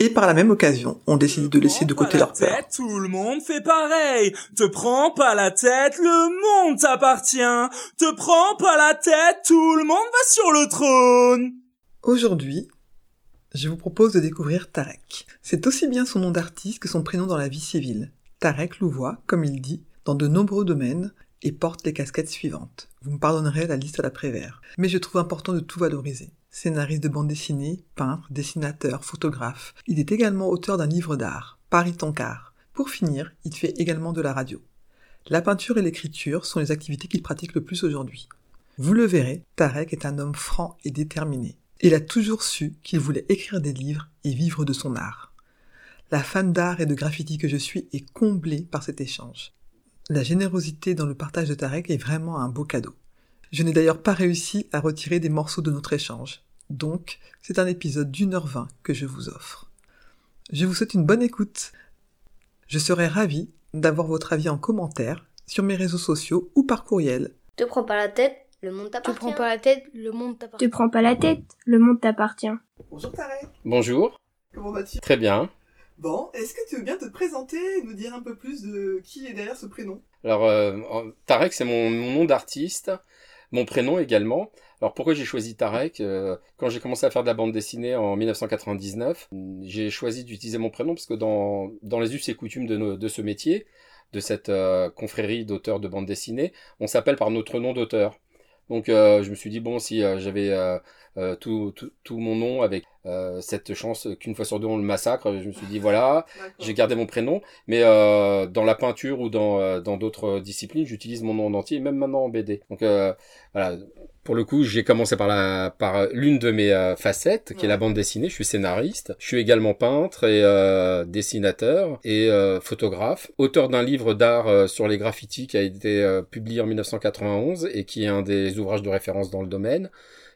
Et par la même occasion, on décide de laisser de côté leur peur. Tout le monde fait pareil. Te prends pas la tête, le monde t'appartient. Te prends pas la tête, tout le monde va sur le trône. Aujourd'hui, je vous propose de découvrir Tarek. C'est aussi bien son nom d'artiste que son prénom dans la vie civile. Tarek louvoie, comme il dit, dans de nombreux domaines et porte les casquettes suivantes. Vous me pardonnerez la liste à la prévère, mais je trouve important de tout valoriser. Scénariste de bande dessinée, peintre, dessinateur, photographe. Il est également auteur d'un livre d'art, Paris Tonkar. Pour finir, il fait également de la radio. La peinture et l'écriture sont les activités qu'il pratique le plus aujourd'hui. Vous le verrez, Tarek est un homme franc et déterminé. Il a toujours su qu'il voulait écrire des livres et vivre de son art. La fan d'art et de graffiti que je suis est comblée par cet échange. La générosité dans le partage de Tarek est vraiment un beau cadeau. Je n'ai d'ailleurs pas réussi à retirer des morceaux de notre échange. Donc, c'est un épisode d'une heure vingt que je vous offre. Je vous souhaite une bonne écoute. Je serai ravi d'avoir votre avis en commentaire sur mes réseaux sociaux ou par courriel. Te prends pas la tête, le monde Te t'appartient. prends pas la tête, le monde t'appartient. Te prends pas la tête, le monde t'appartient. Bonjour Tarek, Bonjour, comment vas-tu? Très bien. Bon, est-ce que tu veux bien te présenter et nous dire un peu plus de qui est derrière ce prénom? Alors, euh, Tarek, c'est mon, mon nom d'artiste, mon prénom également. Alors, pourquoi j'ai choisi Tarek Euh, Quand j'ai commencé à faire de la bande dessinée en 1999, j'ai choisi d'utiliser mon prénom parce que dans, dans les us et coutumes de, nos- de ce métier, de cette euh, confrérie d'auteurs de bande dessinée, on s'appelle par notre nom d'auteur. Donc, euh, je me suis dit, bon, si euh, j'avais tout, tout, tout mon nom avec cette chance qu'une fois sur deux on le massacre, je me suis dit, voilà, j'ai gardé mon prénom, mais dans la peinture ou dans dans d'autres disciplines, j'utilise mon nom en entier, même maintenant en BD. Donc voilà, pour le coup, j'ai commencé par la par l'une de mes euh, facettes, qui est la bande dessinée. Je suis scénariste, je suis également peintre et euh, dessinateur et euh, photographe, auteur d'un livre d'art euh, sur les graffitis qui a été euh, publié en 1991 et qui est un des ouvrages de référence dans le domaine.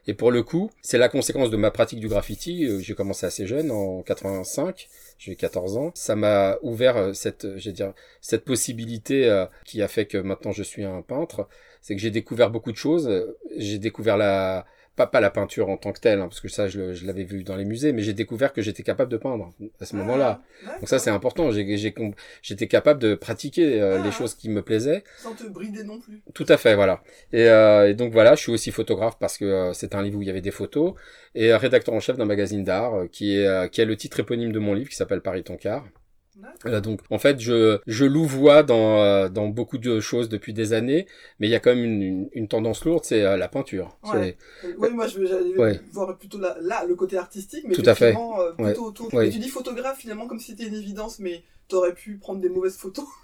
Et pour le coup, c'est la conséquence de ma pratique du graffiti. Euh, J'ai commencé assez jeune, en 85. J'ai 14 ans. Ça m'a ouvert euh, cette, euh, dire, cette possibilité euh, qui a fait que maintenant je suis un peintre. C'est que j'ai découvert beaucoup de choses. J'ai découvert la, pas, pas la peinture en tant que telle, hein, parce que ça, je, je l'avais vu dans les musées, mais j'ai découvert que j'étais capable de peindre à ce moment-là. Donc ça, c'est important. J'ai, j'ai, com- j'étais capable de pratiquer euh, Ah. les choses qui me plaisaient. Sans te brider non plus. Tout à fait, voilà. Et, euh, et donc voilà, je suis aussi photographe parce que euh, c'est un livre où il y avait des photos et euh, rédacteur en chef d'un magazine d'art euh, qui est euh, qui a le titre éponyme de mon livre qui s'appelle Paris Tonkar. Euh, donc en fait, je je louvoie dans euh, dans beaucoup de choses depuis des années, mais il y a quand même une, une, une tendance lourde, c'est euh, la peinture. Ouais. Oui, moi je- j'allais Ouais. voir plutôt là, là, le côté artistique, mais Tout à fait. euh, plutôt Ouais. autour. Et tu dis photographe finalement comme si c'était une évidence, mais t'aurais pu prendre des mauvaises photos.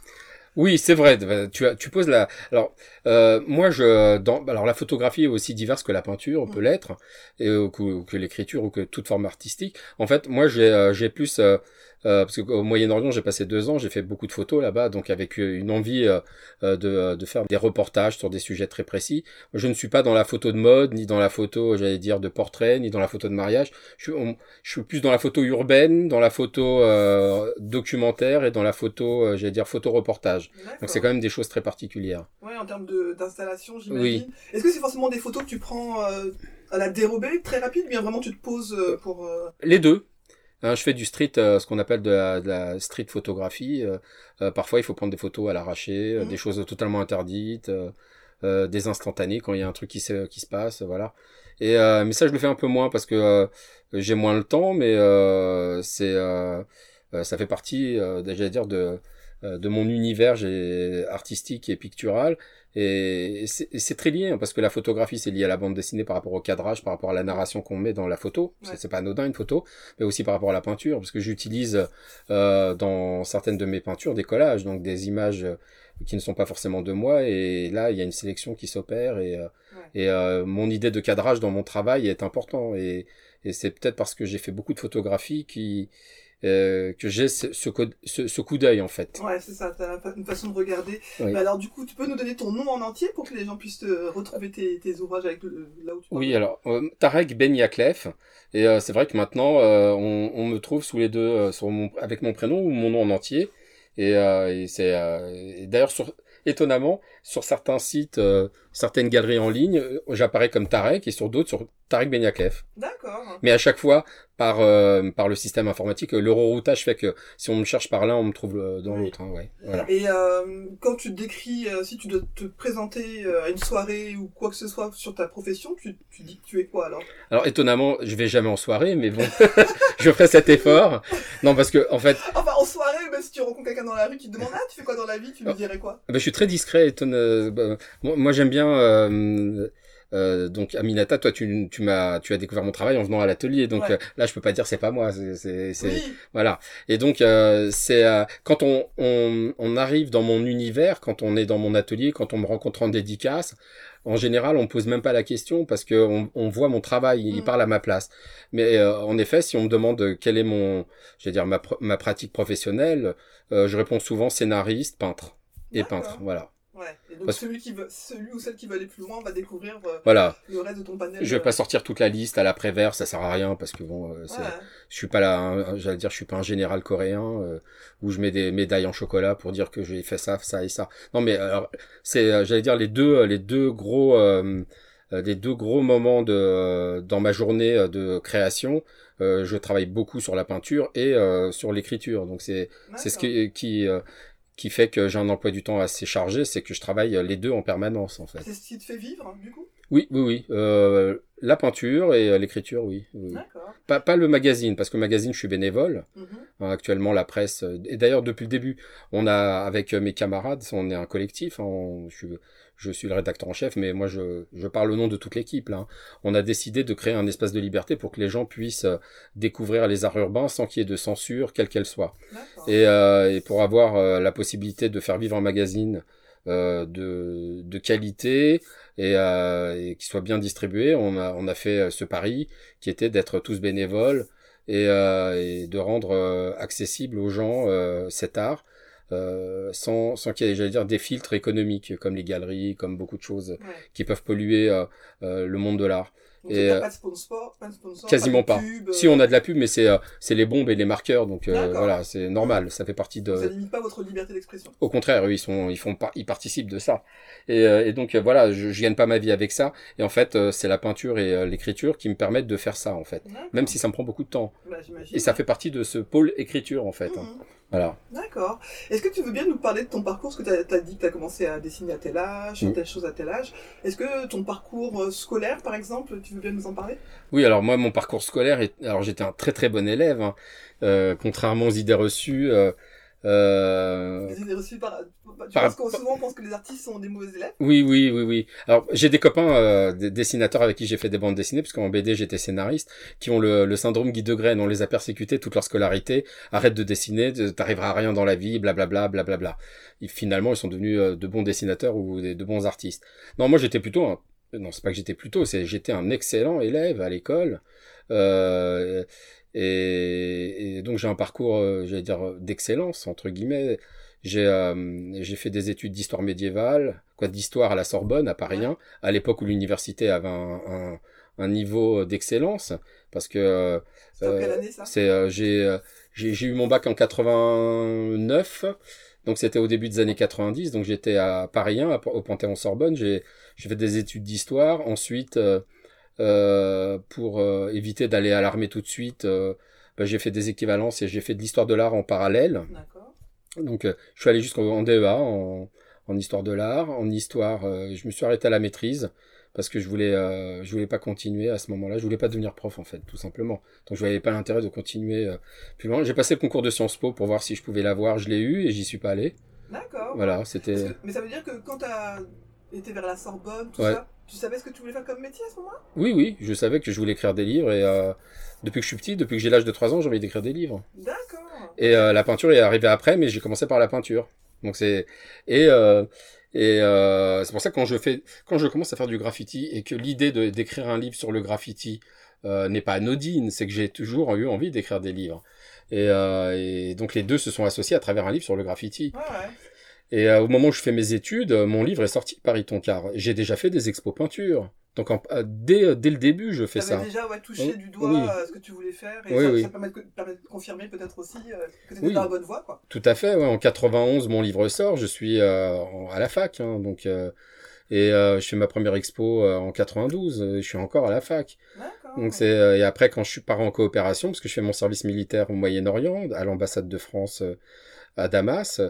Oui, c'est vrai. Tu, as- tu poses la. Alors, euh, moi, je. Dans... Alors, la photographie est aussi diverse que la peinture, peut l'être, et ou que, que l'écriture ou que toute forme artistique. En fait, moi, j'ai, j'ai plus. Euh, euh, parce qu'au Moyen-Orient, j'ai passé deux ans, j'ai fait beaucoup de photos là-bas, donc avec euh, une envie euh, euh, de, de faire des reportages sur des sujets très précis. Je ne suis pas dans la photo de mode, ni dans la photo, j'allais dire, de portrait, ni dans la photo de mariage. Je suis, on- je suis plus dans la photo urbaine, dans la photo euh, documentaire et dans la photo, euh, j'allais dire, photo-reportage. Donc c'est quand même des choses très particulières. Ouais, en termes d'installation, j'imagine. Oui. Est-ce que c'est forcément des photos que tu prends euh, à la dérobée, très rapide, ou bien vraiment tu te poses euh, pour. euh, Les deux. Hein, je fais du street, euh, ce qu'on appelle de la, de la street photographie. Euh, euh, parfois, il faut prendre des photos à l'arraché, euh, Mhm. des choses totalement interdites, euh, euh, des instantanés quand il y a un truc qui se, qui se passe, voilà. Et euh, mais ça, je le fais un peu moins parce que euh, j'ai moins le temps, mais euh, c'est euh, euh, ça fait partie, euh, j'allais dire, de euh, de mon univers artistique et pictural. Et c'est très lié, hein, parce que la photographie, c'est lié à la bande dessinée par rapport au cadrage, par rapport à la narration qu'on met dans la photo. Ouais. C'est pas anodin une photo, mais aussi par rapport à la peinture, parce que j'utilise euh, dans certaines de mes peintures des collages, donc des images euh, qui ne sont pas forcément de moi. Et là, il y a une sélection qui s'opère. Et, euh, et euh, mon idée de cadrage dans mon travail est important. Et, et c'est peut-être parce que j'ai fait beaucoup de photographies qui euh, que j'ai ce, ce, ce- ce coup d'œil en fait. Ouais, c'est ça, t'as une façon de regarder. Oui. Mais alors, du coup, tu peux nous donner ton nom en entier pour que les gens puissent te retrouver tes, tes ouvrages avec le, là où tu Oui, alors euh, Tarek Ben Yaklef. Et euh, c'est vrai que maintenant, euh, on, on me trouve sous les deux, euh, sur mon, avec mon prénom ou mon nom en entier. Et, euh, et c'est euh, d'ailleurs sur étonnamment sur certains sites, euh, certaines galeries en ligne, euh, j'apparais comme Tarek et sur d'autres sur Tarek Ben Yaklef. D'accord. Mais à chaque fois par euh, par le système informatique, euh, l'euroroutage fait que si on me cherche par l'un, on me trouve euh, dans Oui. l'autre. hein, ouais, voilà. Et euh, quand tu te décris, euh, si tu dois te présenter euh, à une soirée ou quoi que ce soit sur ta profession, tu, tu dis que tu es quoi alors? Alors étonnamment, je vais jamais en soirée, mais bon, je ferai cet effort. Non, parce que en fait, Enfin, en soirée, même si tu rencontres quelqu'un dans la rue qui te demande Ah, tu fais quoi dans la vie? Tu lui Oh. dirais quoi? Ben, je suis très discret. étonne- bah, moi, j'aime bien. Euh, euh, donc Aminata, toi tu, tu m'as tu as découvert mon travail en venant à l'atelier. Donc Ouais. euh, là je peux pas dire c'est pas moi. C'est Oui, voilà. Et donc euh, c'est quand on, on on arrive dans mon univers, quand on est dans mon atelier, quand on me rencontre en dédicace. En général, on pose même pas la question parce que on, on voit mon travail, il Mm. parle à ma place. Mais euh, en effet, si on me demande quelle est mon, je vais dire ma, pratique professionnelle, euh, je réponds souvent scénariste, peintre et peintre. Voilà. Ouais. Et donc, Parce- celui, qui veut, celui ou celle qui veut aller plus loin va découvrir euh, Voilà. le reste de ton panel. Je vais euh, pas sortir toute la liste à l'après-vert, ça sert à rien parce que bon, euh, ouais. je suis pas là, un- j'allais dire, je suis pas un général coréen euh, où je mets des médailles en chocolat pour dire que j'ai fait ça, ça et ça. Non, mais alors, c'est, j'allais dire les deux, les deux gros, les deux gros moments de dans ma journée de création. je travaille beaucoup sur la peinture et sur l'écriture. Donc c'est, c'est ce qui, qui, qui fait que j'ai un emploi du temps assez chargé, c'est que je travaille les deux en permanence en fait. C'est ce qui te fait vivre, du coup? Oui, oui, oui. Euh, la peinture et euh, l'écriture, oui. D'accord. Pas, pas le magazine, parce que le magazine, je suis bénévole. Mhm. Hein, actuellement, la presse. euh, Et d'ailleurs, depuis le début, on a, avec euh, mes camarades, on est un collectif. hein, on- je, suis, je suis le rédacteur en chef, mais moi, je, je parle au nom de toute l'équipe. Là. hein. On a décidé de créer un espace de liberté pour que les gens puissent euh, découvrir les arts urbains sans qu'il y ait de censure, quelle qu'elle soit. Et, euh, et pour avoir euh, la possibilité de faire vivre un magazine euh, de, de qualité et, euh, et qui soit bien distribué, on a, on a fait ce pari qui était d'être tous bénévoles et, euh, et de rendre accessible aux gens euh, cet art euh, sans, sans qu'il y ait, j'allais dire, des filtres économiques comme les galeries, comme beaucoup de choses Ouais. qui peuvent polluer euh, euh, le monde de l'art. Donc, et, euh, pas de sponsor, pas de sponsor, Quasiment pas. pas. de pub, Si euh, on a de la pub, mais c'est euh, c'est les bombes et les marqueurs, donc euh, voilà, c'est normal, ça fait partie de. Ça limite pas votre liberté d'expression. Au contraire, eux, ils sont, ils font, par- ils participent de ça. Et, euh, et donc euh, voilà, je, je gagne pas ma vie avec ça. Et en fait, euh, c'est la peinture et euh, l'écriture qui me permettent de faire ça en fait. Même si ça me prend beaucoup de temps. Bah. Et ça fait partie de ce pôle écriture en fait. hein. Voilà. D'accord. Est-ce que tu veux bien nous parler de ton parcours? Parce que tu as, dit que tu as commencé à dessiner à tel âge, Mhm. telle chose à tel âge. Est-ce que ton parcours euh, scolaire, par exemple, tu veux bien nous en parler? Oui, alors moi, mon parcours scolaire, est... alors j'étais un très très bon élève, hein. Euh, contrairement aux idées reçues. Euh, euh, Des idées reçues par... Tu par- penses qu'on souvent on pense que les artistes sont des mauvais élèves Oui, oui, oui, oui. Alors, j'ai des copains euh, des dessinateurs avec qui j'ai fait des bandes dessinées, parce qu'en BD, j'étais scénariste, qui ont le, le syndrome Guy de Graine. On les a persécutés toute leur scolarité. Arrête de dessiner, de- t'arriveras à rien dans la vie, blablabla, blablabla. Et finalement, ils sont devenus euh, de bons dessinateurs ou de bons artistes. Non, moi, j'étais plutôt un... Non, c'est pas que j'étais plutôt, c'est j'étais un excellent élève à l'école. Euh, et, et donc, j'ai un parcours, euh, j'allais dire, d'excellence, entre guillemets. J'ai euh, fait des études d'histoire médiévale, quoi d'histoire à la Sorbonne, à Paris 1, à l'époque où l'université avait un, un, un niveau d'excellence, parce que euh, Euh, euh, j'ai euh, eu mon bac en 89, donc c'était au début des années 90, donc j'étais à Paris 1, à- au Panthéon Sorbonne, j'ai fait des études d'histoire, ensuite euh, euh, pour euh, éviter d'aller à l'armée tout de suite, euh, bah, j'ai fait des équivalences et j'ai fait de l'histoire de l'art en parallèle. D'accord. Donc, euh, je suis allé jusqu'en DEA en, en histoire de l'art, en histoire. euh, je me suis arrêté à la maîtrise parce que je voulais, euh, je voulais pas continuer à ce moment-là. Je voulais pas devenir prof en fait, tout simplement. Donc, je voyais pas l'intérêt de continuer euh, plus loin. J'ai passé le concours de Sciences Po pour voir si je pouvais l'avoir. Je l'ai eu et j'y suis pas allé. D'accord. Voilà, c'était. Mais ça veut dire que quand tu as été vers la Sorbonne, tout Ouais. ça, tu savais ce que tu voulais faire comme métier à ce moment-là? Oui, oui, je savais que je voulais écrire des livres et euh, depuis que je suis petit, depuis que j'ai l'âge de 3 ans, j'ai envie d'écrire des livres. D'accord. Et euh, la peinture est arrivée après, mais j'ai commencé par la peinture. Donc c'est et euh, et euh, c'est pour ça que quand je fais quand je commence à faire du graffiti et que l'idée de d'écrire un livre sur le graffiti euh, n'est pas anodine, c'est que j'ai toujours eu envie d'écrire des livres. Et, euh, et donc les deux se sont associés à travers un livre sur le graffiti. Ouais, ouais. Et euh, au moment où je fais mes études, euh, mon livre est sorti de Paris Toncar. J'ai déjà fait des expos peinture. Donc en- euh, dès, euh, dès le début, je fais ça. déjà ouais, touché du doigt Oui. euh, ce que tu voulais faire et Oui, ça, oui. ça permet, de, permet de confirmer peut-être aussi euh, que tu étais dans la bonne voie. Quoi. Tout à fait. Ouais. En 91, mon livre sort. Je suis euh, à la fac. Hein, donc euh, et euh, je fais ma première expo euh, en 92. euh, Je suis encore à la fac. Donc c'est euh, et après quand je suis pars en coopération parce que je fais mon service militaire au Moyen-Orient à l'ambassade de France euh, à Damas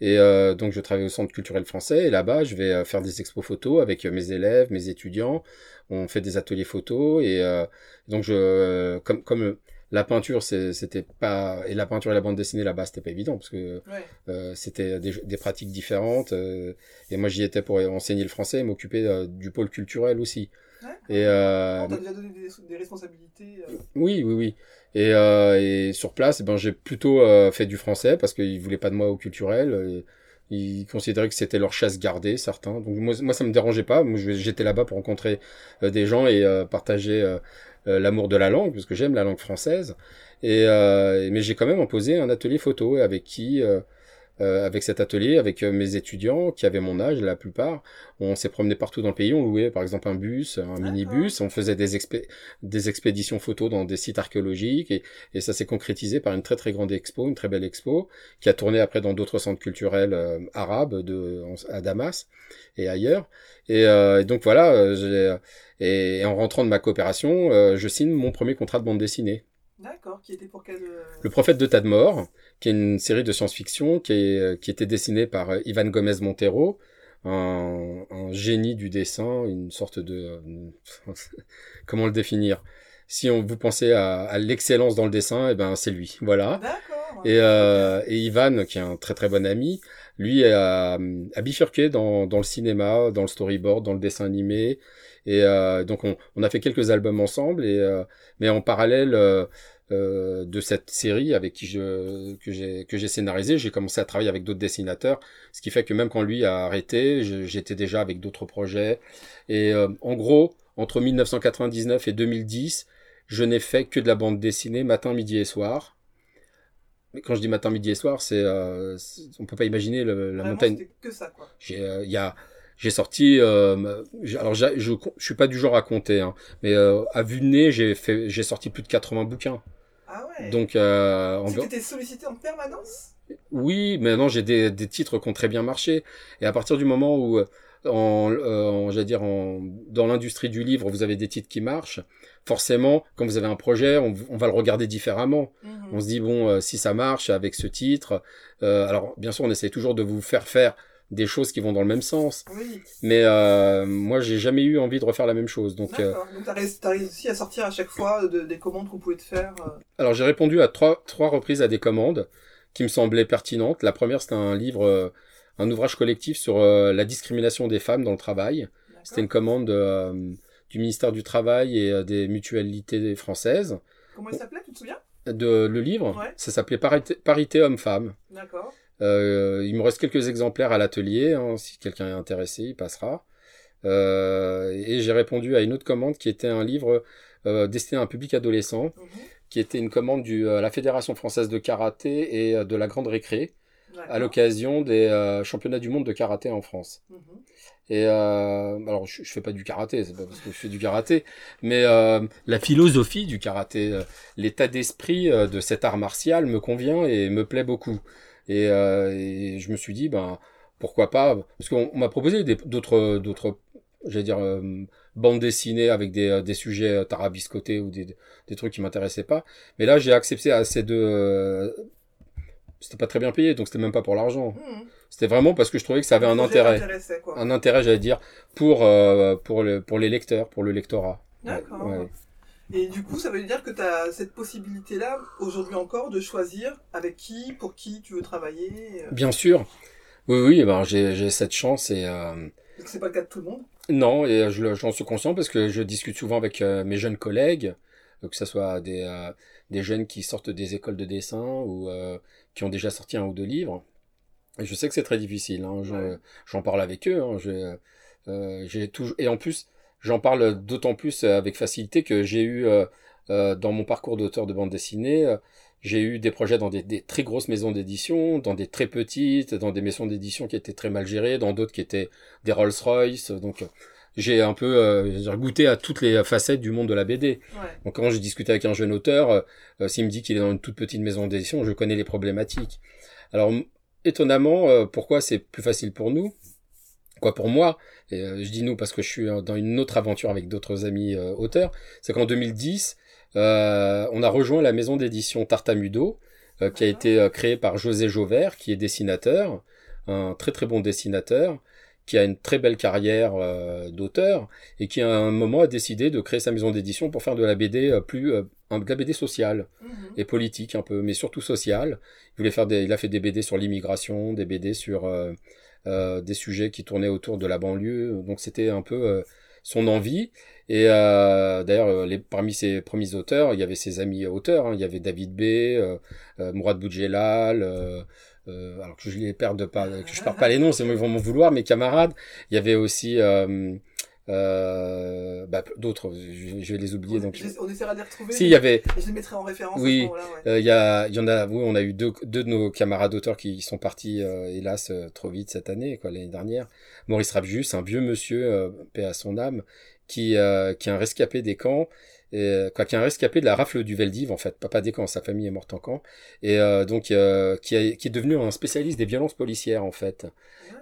et euh, donc je travaille au centre culturel français et là-bas je vais euh, faire des expos photos avec euh, mes élèves, mes étudiants. On fait des ateliers photos et euh, donc je comme comme la peinture c'était pas et la peinture et la bande dessinée là-bas c'était pas évident parce que Ouais. euh, c'était des, des pratiques différentes et moi j'y étais pour enseigner le français et m'occuper du pôle culturel aussi. Et euh, On t'a déjà donné des, des responsabilités. euh, oui, oui, oui. Et, euh, et sur place, eh ben, j'ai plutôt euh, fait du français parce qu'ils voulaient pas de moi au culturel. Et ils considéraient que c'était leur chasse gardée, certains. Donc moi, moi ça me dérangeait pas. J'étais là-bas pour rencontrer euh, des gens et euh, partager euh, euh, l'amour de la langue, parce que j'aime la langue française. Et euh, mais j'ai quand même imposé un atelier photo avec qui, euh, avec cet atelier, avec euh, mes étudiants qui avaient mon âge, la plupart, on s'est promené partout dans le pays. On louait par exemple un bus, un minibus. On faisait des, expé- des expéditions photos dans des sites archéologiques et, et ça s'est concrétisé par une très très grande expo, une très belle expo qui a tourné après dans d'autres centres culturels euh, arabes de, à Damas et ailleurs. Et, euh, et donc voilà, et, et en rentrant de ma coopération, je signe mon premier contrat de bande dessinée. D'accord. Qui était pour quel. euh, Le prophète de Tadmor, qui est une série de science-fiction qui, est, euh, qui était dessinée par euh, Ivan Gomez Montero, un, un génie du dessin, une sorte de... comment le définir? Si on, vous pensez à, à l'excellence dans le dessin, eh ben c'est lui, voilà. D'accord. Et, euh, et Ivan, qui est un très très bon ami, lui a, a bifurqué dans, dans le cinéma, dans le storyboard, dans le dessin animé. Et euh, donc on, on a fait quelques albums ensemble. Et euh, mais en parallèle euh, de cette série avec qui je que j'ai que j'ai scénarisé, j'ai commencé à travailler avec d'autres dessinateurs. Ce qui fait que même quand lui a arrêté, j'étais déjà avec d'autres projets. Et en gros, entre 1999 et 2010, je n'ai fait que de la bande dessinée matin, midi et soir. Mais quand je dis matin, midi et soir, c'est, euh, on peut pas imaginer le- la Vraiment, montagne. que ça, quoi. Euh, il y a, j'ai sorti, euh, alors je, je suis pas du genre à compter, hein, mais euh, à vue de nez, j'ai fait, j'ai sorti plus de 80 bouquins. Ah ouais. Donc, euh, en- Tu étais sollicité en permanence? Oui, mais non, j'ai des, des titres qui ont très bien marché. Et à partir du moment où, euh, en, euh, en- j'allais dire, en, dans l'industrie du livre, vous avez des titres qui marchent, forcément, quand vous avez un projet, on, on va le regarder différemment. Mhm. On se dit bon, euh, si ça marche avec ce titre, euh, alors bien sûr, on essaie toujours de vous faire faire des choses qui vont dans le même sens. Oui. Mais euh, moi, j'ai jamais eu envie de refaire la même chose. Donc, euh. Donc t'as réussi, à sortir à chaque fois de- des commandes qu'on pouvait te faire. euh, alors j'ai répondu à trois, trois reprises à des commandes qui me semblaient pertinentes. La première, c'était un livre, euh, un ouvrage collectif sur euh, la discrimination des femmes dans le travail. C'était une commande du ministère du Travail et des mutualités françaises. Comment il s'appelait, tu te souviens? De, le livre, Ouais. ça s'appelait Parité, Parité homme-femme. D'accord. Euh, il me reste quelques exemplaires à l'atelier. hein, si quelqu'un est intéressé, il passera. Euh, et j'ai répondu à une autre commande qui était un livre euh, destiné à un public adolescent, Mhm. qui était une commande de la Fédération française de karaté et de la Grande Récré à l'occasion des championnats du monde de karaté en France. Mhm. Et alors je, je fais pas du karaté, c'est pas parce que je fais du karaté, mais la philosophie du karaté, l'état d'esprit de cet art martial me convient et me plaît beaucoup. Et, euh, et je me suis dit ben pourquoi pas parce qu'on on m'a proposé d'autres d'autres j'allais dire euh, bandes dessinées avec des, euh, des sujets tarabiscotés ou des, des trucs qui m'intéressaient pas. Mais là j'ai accepté à ces deux euh, c'était pas très bien payé donc c'était même pas pour l'argent. Mhm. C'était vraiment parce que je trouvais que ça avait un intérêt quoi. un intérêt, j'allais dire, pour, euh, pour, le, pour les lecteurs, pour le lectorat. D'accord. Ouais. Et du coup, ça veut dire que tu as cette possibilité-là, aujourd'hui encore, de choisir avec qui, pour qui tu veux travailler. euh, Bien sûr. Oui, oui, ben, j'ai cette chance et... Euh, c'est pas le cas de tout le monde. non, et je le- j'en suis conscient parce que je discute souvent avec euh, mes jeunes collègues, euh, que ce soit des, euh, des jeunes qui sortent des écoles de dessin ou euh, qui ont déjà sorti un ou deux livres. Et je sais que c'est très difficile. Hein, je- Ouais. J'en parle avec eux. Hein, euh, j'ai toujours et en plus, j'en parle d'autant plus avec facilité que j'ai eu euh, euh, dans mon parcours d'auteur de bande dessinée, euh, j'ai eu des projets dans des, des très grosses maisons d'édition, dans des très petites, dans des maisons d'édition qui étaient très mal gérées, dans d'autres qui étaient des Rolls-Royce. Donc, j'ai un peu euh, goûté à toutes les facettes du monde de la BD. Ouais. Donc quand j'ai discuté avec un jeune auteur, euh, euh, s'il me dit qu'il est dans une toute petite maison d'édition, je connais les problématiques. Alors étonnamment, euh, pourquoi c'est plus facile pour nous? Quoi pour moi Et euh, je dis nous parce que je suis euh, dans une autre aventure avec d'autres amis euh, auteurs. C'est qu'en 2010, euh, on a rejoint la maison d'édition Tartamudo, euh, qui a été euh, créée par José Jauvert, qui est dessinateur, un très très bon dessinateur, qui a une très belle carrière euh, d'auteur et qui à un moment a décidé de créer sa maison d'édition pour faire de la BD plus un- de la BD sociale Mhm. et politique un peu, mais surtout sociale. Il voulait faire des, il a fait des BD sur l'immigration, des BD sur des sujets qui tournaient autour de la banlieue. Donc c'était un peu euh, son envie. Et euh, d'ailleurs, euh, parmi ses premiers auteurs, il y avait ses amis auteurs. hein. Il y avait David B, euh, euh, Mourad Boudjelal. Euh, euh, alors que je les perds pas, que je perds pas les noms, c'est ils vont vouloir. Mes camarades. Il y avait aussi euh, bah, d'autres. Je, je vais les oublier. Donc, Je- On essaiera de les retrouver. si il y avait Je les mettrai en référence. Oui. ouais. euh, Il y, a, il y en a, oui, on a eu deux, deux de nos camarades d'auteurs qui sont partis, euh, hélas, euh, trop vite cette année, quoi, l'année dernière. Maurice Rapjus, un vieux monsieur, paix à son âme, qui, qui est un rescapé des camps, et, quoi, qui est un rescapé de la rafle du Veldiv, en fait, pas des camps, sa famille est morte en camp, et euh, donc euh, qui, a- qui est devenu un spécialiste des violences policières, en fait.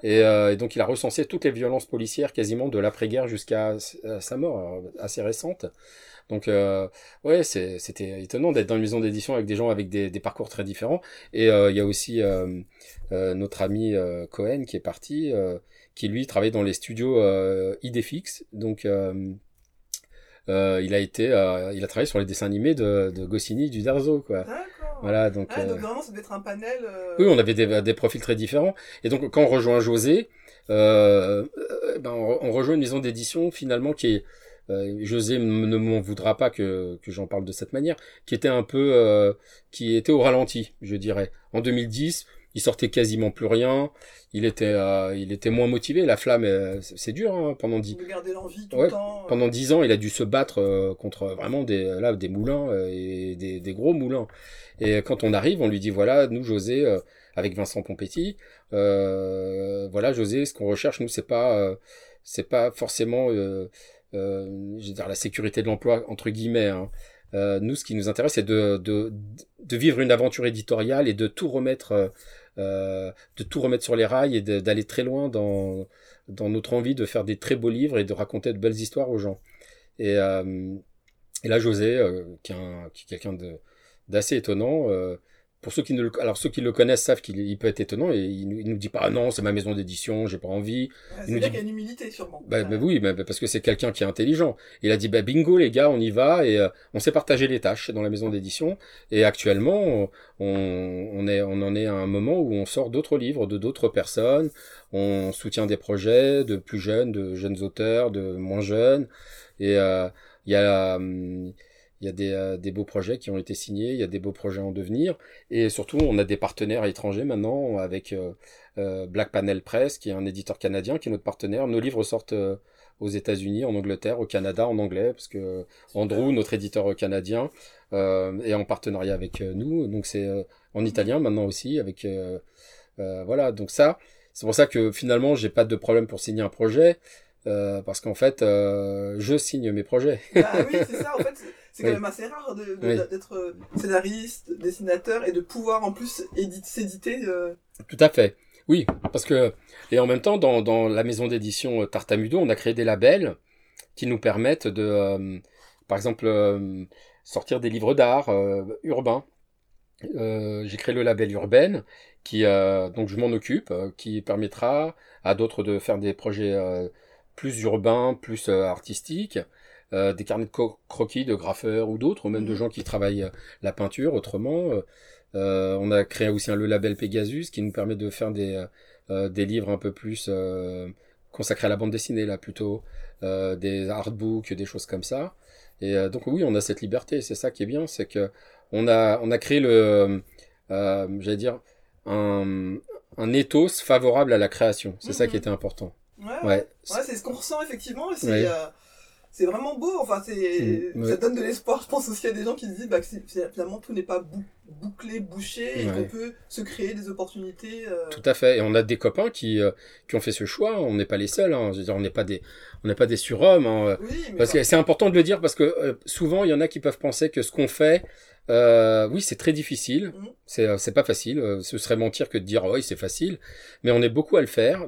Et, euh, et donc il a recensé toutes les violences policières quasiment de l'après-guerre jusqu'à à sa mort, euh, assez récente. Donc euh, ouais, c'était étonnant d'être dans une maison d'édition avec des gens avec des, des parcours très différents. Et euh, il y a aussi euh, euh, notre ami euh, Cohen qui est parti, euh, qui lui travaille dans les studios euh, Idéfix. Donc euh, euh, il a été, euh, il a travaillé sur les dessins animés de, de Goscinny, du Darzo, quoi. Voilà, donc. Ah, euh, donc vraiment, ça doit être un panel. euh, oui, on avait des, des profils très différents. Et donc, quand on rejoint José, euh, euh, ben, on, on rejoint une maison d'édition finalement qui est, euh, José ne m'en voudra pas que, que j'en parle de cette manière, qui était un peu, euh, qui était au ralenti, je dirais. En 2010, il sortait quasiment plus rien. Il était, euh, il était moins motivé. La flamme, euh, c'est dur hein, pendant dix, tout Ouais, le temps. euh. pendant dix ans, il a dû se battre contre vraiment des, là, des moulins et des, des gros moulins. Et quand on arrive, on lui dit voilà, nous José, avec Vincent Pompetti, voilà José, ce qu'on recherche nous, c'est pas, c'est pas forcément, je veux dire la sécurité de l'emploi entre guillemets. hein. Euh, nous, ce qui nous intéresse, c'est de, de, de vivre une aventure éditoriale et de tout remettre, euh, de tout remettre sur les rails et d'aller très loin dans dans notre envie de faire des très beaux livres et de raconter de belles histoires aux gens. Et, euh, là, José, euh, qui est, quelqu'un d'assez étonnant. Pour ceux qui ne le, alors ceux qui le connaissent savent qu'il il peut être étonnant et il, nous- il nous dit pas ah non c'est ma maison d'édition j'ai pas envie. Il nous dit- qu'il y a une humilité, sûrement. bah, bah oui bah, bah, parce que c'est quelqu'un qui est intelligent. Il a dit bah bingo les gars on y va et euh, on s'est partagé les tâches dans la maison d'édition et actuellement on, on est on en est à un moment où on sort d'autres livres de d'autres personnes. On soutient des projets de plus jeunes de jeunes auteurs de moins jeunes et euh, il y a hum, il y a des, euh, des beaux projets qui ont été signés, il y a des beaux projets en devenir, et surtout on a des partenaires étrangers maintenant avec euh, euh, Black Panel Press, qui est un éditeur canadien, qui est notre partenaire. Nos livres sortent euh, aux États-Unis, en Angleterre, au Canada, en anglais, parce que Andrew, notre éditeur canadien, est en partenariat avec nous, donc c'est en italien maintenant aussi, avec voilà. Donc ça, c'est pour ça que finalement j'ai pas de problème pour signer un projet. euh, parce qu'en fait, euh, je signe mes projets. Ah oui, c'est ça, en fait, c'est- quand Oui. même assez rare de- de- Oui. d'être euh, scénariste, dessinateur et de pouvoir en plus édite- s'éditer. euh, Tout à fait. Oui, parce que et en même temps dans, dans la maison d'édition euh, Tartamudo, on a créé des labels qui nous permettent de, euh, par exemple, euh, sortir des livres d'art urbains. J'ai créé le label Urbaine qui donc je m'en occupe, qui permettra à d'autres de faire des projets plus urbains, plus artistiques. Euh, des carnets de co- croquis de graffeurs ou d'autres, ou même de gens qui travaillent euh, la peinture autrement. Euh, euh, on a créé aussi un, le label Pegasus qui nous permet de faire des, euh, des livres un peu plus euh, consacrés à la bande dessinée, là plutôt, euh, des artbooks, des choses comme ça. Et euh, donc oui, on a cette liberté, c'est ça qui est bien, c'est que on a, on a créé le, euh, j'allais dire, un, un ethos favorable à la création. C'est ça qui Mhm. était important. Ouais, Ouais. c'est ce qu'on ressent effectivement. et C'est Ouais. euh, c'est vraiment beau. Enfin, c'est, Mm, ça donne de l'espoir. Je pense aussi à des gens qui se disent bah, que finalement tout n'est pas bou- bouclé, bouché, et Ouais. qu'on peut se créer des opportunités. euh, Tout à fait. Et on a des copains qui, euh, qui ont fait ce choix. On n'est pas les seuls. Hein. Je veux dire, on n'est pas des, on n'est pas des surhommes. Hein. Oui, mais Parce que c'est important de le dire parce que euh, souvent il y en a qui peuvent penser que ce qu'on fait, euh, oui, c'est très difficile. Mhm. C'est, euh, c'est pas facile. Euh, Ce serait mentir que de dire oui, c'est facile. Mais on est beaucoup à le faire.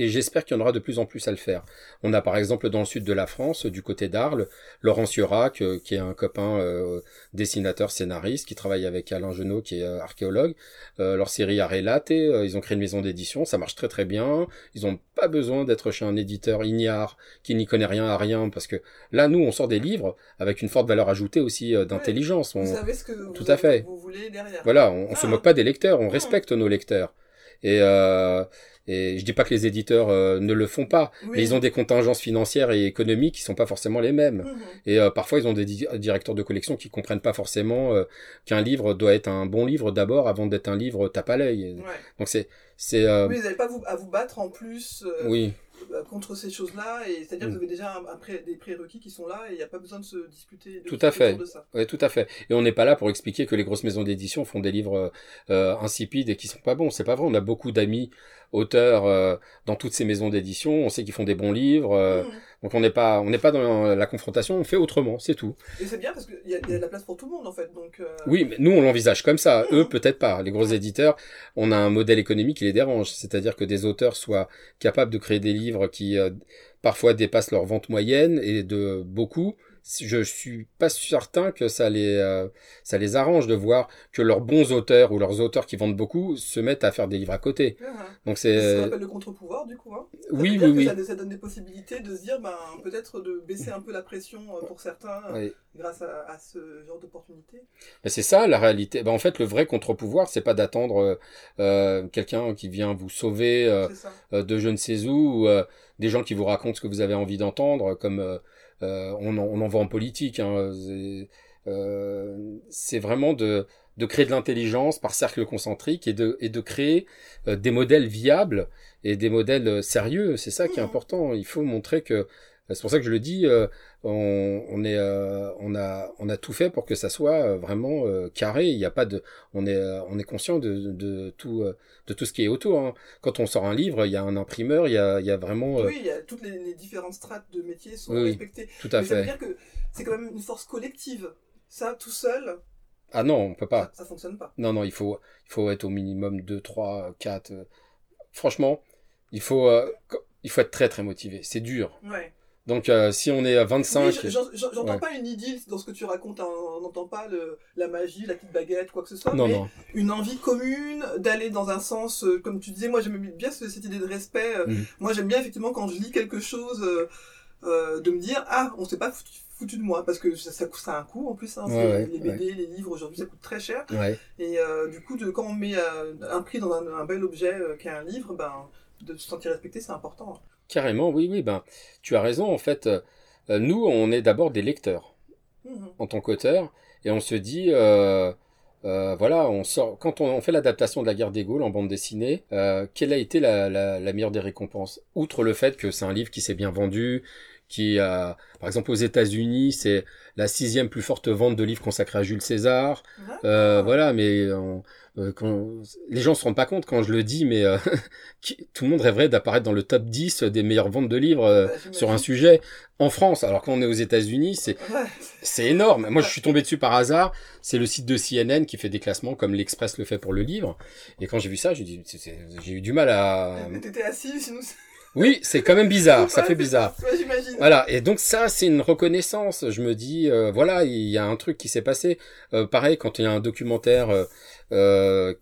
Et j'espère qu'il y en aura de plus en plus à le faire. On a par exemple dans le sud de la France, du côté d'Arles, Laurent Siurac, euh, qui est un copain euh, dessinateur, scénariste, qui travaille avec Alain Genot, qui est euh, archéologue. Euh, leur série Arrelate, ils ont créé une maison d'édition, ça marche très très bien. Ils n'ont pas besoin d'être chez un éditeur ignare qui n'y connaît rien à rien, parce que là, nous, on sort des livres avec une forte valeur ajoutée aussi d'intelligence. vous On- savez ce que vous, Tout à fait. vous voulez derrière. voilà, on, on se Ah. moque pas des lecteurs, on respecte nos lecteurs. Et, euh, et je dis pas que les éditeurs euh, ne le font pas, Oui. mais ils ont des contingences financières et économiques qui sont pas forcément les mêmes. Mhm. Et euh, parfois, ils ont des di- directeurs de collection qui comprennent pas forcément euh, qu'un livre doit être un bon livre d'abord avant d'être un livre tape à l'œil. Ouais. Donc c'est c'est Oui, vous n'avez pas vous, à vous battre en plus oui contre ces choses-là, et c'est-à-dire que Mm. vous avez déjà un, un pré- des prérequis qui sont là, et il n'y a pas besoin de se disputer. De Tout à fait. de ça. Tout à fait. Et on n'est pas là pour expliquer que les grosses maisons d'édition font des livres euh, insipides et qui sont pas bons. C'est pas vrai. On a beaucoup d'amis auteurs euh, dans toutes ces maisons d'édition. On sait qu'ils font des bons livres. euh, Mhm. Donc on n'est pas, on n'est pas dans la confrontation. On fait autrement. C'est tout. Et c'est bien parce qu'il y, a- il y a de la place pour tout le monde en fait. Donc, euh, Oui, mais nous on l'envisage comme ça. Eux peut-être pas. Les gros éditeurs, on a un modèle économique qui les dérange. C'est-à-dire que des auteurs soient capables de créer des livres qui euh, parfois dépassent leur vente moyenne et de beaucoup. Je suis pas certain que ça les euh, ça les arrange de voir que leurs bons auteurs ou leurs auteurs qui vendent beaucoup se mettent à faire des livres à côté. voilà. Donc C'est ce c'est qu'on appelle le contre-pouvoir du coup. Hein. Ça oui oui oui. Ça, ça donne des possibilités de se dire, ben, peut-être de baisser un peu la pression euh, pour certains euh, grâce à, à ce genre d'opportunité. C'est ça la réalité. Ben, en fait, le vrai contre-pouvoir, c'est pas d'attendre euh, quelqu'un qui vient vous sauver euh, ça. de je ne sais où, ou des gens qui vous racontent ce que vous avez envie d'entendre, comme on, en, on en voit en politique. Hein, c'est, euh, c'est vraiment de, de créer de l'intelligence par cercle concentrique et de, et de créer euh, des modèles viables et des modèles euh, sérieux. C'est ça qui est Mhm. important. Il faut montrer que c'est pour ça que je le dis, euh, on, on est, euh, on a, on a tout fait pour que ça soit euh, vraiment carré. Il n'y a pas de, on est, on est conscient de, de tout, de tout ce qui est autour. hein. Quand on sort un livre, il y a un imprimeur, il y a, il y a vraiment, Oui, il y a toutes les, les différentes strates de métiers sont Oui, respectées. tout à Mais ça veut fait. dire que c'est quand même une force collective. Ça, tout seul, Ah non, on peut pas. ça, ça fonctionne pas. Non, non, il faut, il faut être au minimum 2, 3, 4. euh. Franchement, il faut, euh, il faut être très très motivé. C'est dur. Ouais. Donc euh, si on est à 25, Oui, je- j'en- j'en- j'entends Ouais. pas une idylle dans ce que tu racontes, hein. on n'entend pas le, la magie, la petite baguette, quoi que ce soit, non, mais non. une envie commune d'aller dans un sens, euh, comme tu disais, moi j'aime bien ce- cette idée de respect. euh, Mhm. Moi j'aime bien effectivement quand je lis quelque chose, de me dire ah on s'est pas foutu, foutu de moi parce que ça, ça, coûte- ça a un coût en plus. Hein, Ouais, les BD, les livres aujourd'hui ça coûte très cher et du coup de quand on met un prix dans un, un bel objet euh, qu'est un livre, ben de se sentir respecté c'est important. Carrément, oui, oui. Ben, tu as raison. En fait, euh, nous, on est d'abord des lecteurs. Mhm. en tant qu'auteur et on se dit euh, euh, voilà on sort quand on, on fait l'adaptation de la guerre des Gaules en bande dessinée quelle a été la, la, la meilleure des récompenses? Outre le fait que c'est un livre qui s'est bien vendu qui a par exemple aux États-Unis c'est la sixième plus forte vente de livres consacrés à Jules César euh, voilà mais on- euh, quand, les gens se rendent pas compte quand je le dis mais euh, tout le monde rêverait d'apparaître dans le top 10 des meilleures ventes de livres euh, Bah, sur un sujet en France alors quand on est aux États-Unis c'est c'est énorme. Moi, je suis tombé dessus par hasard. C'est le site de CNN qui fait des classements comme l'Express le fait pour le livre. Et quand j'ai vu ça, j'ai dit, j'ai eu du mal à. Mais T'étais assis, sinon. Oui, c'est quand même bizarre. Ça fait bizarre. Voilà. Et donc ça, c'est une reconnaissance. Je me dis, euh, voilà, il y a un truc qui s'est passé. Euh, pareil, quand il y a un documentaire. euh,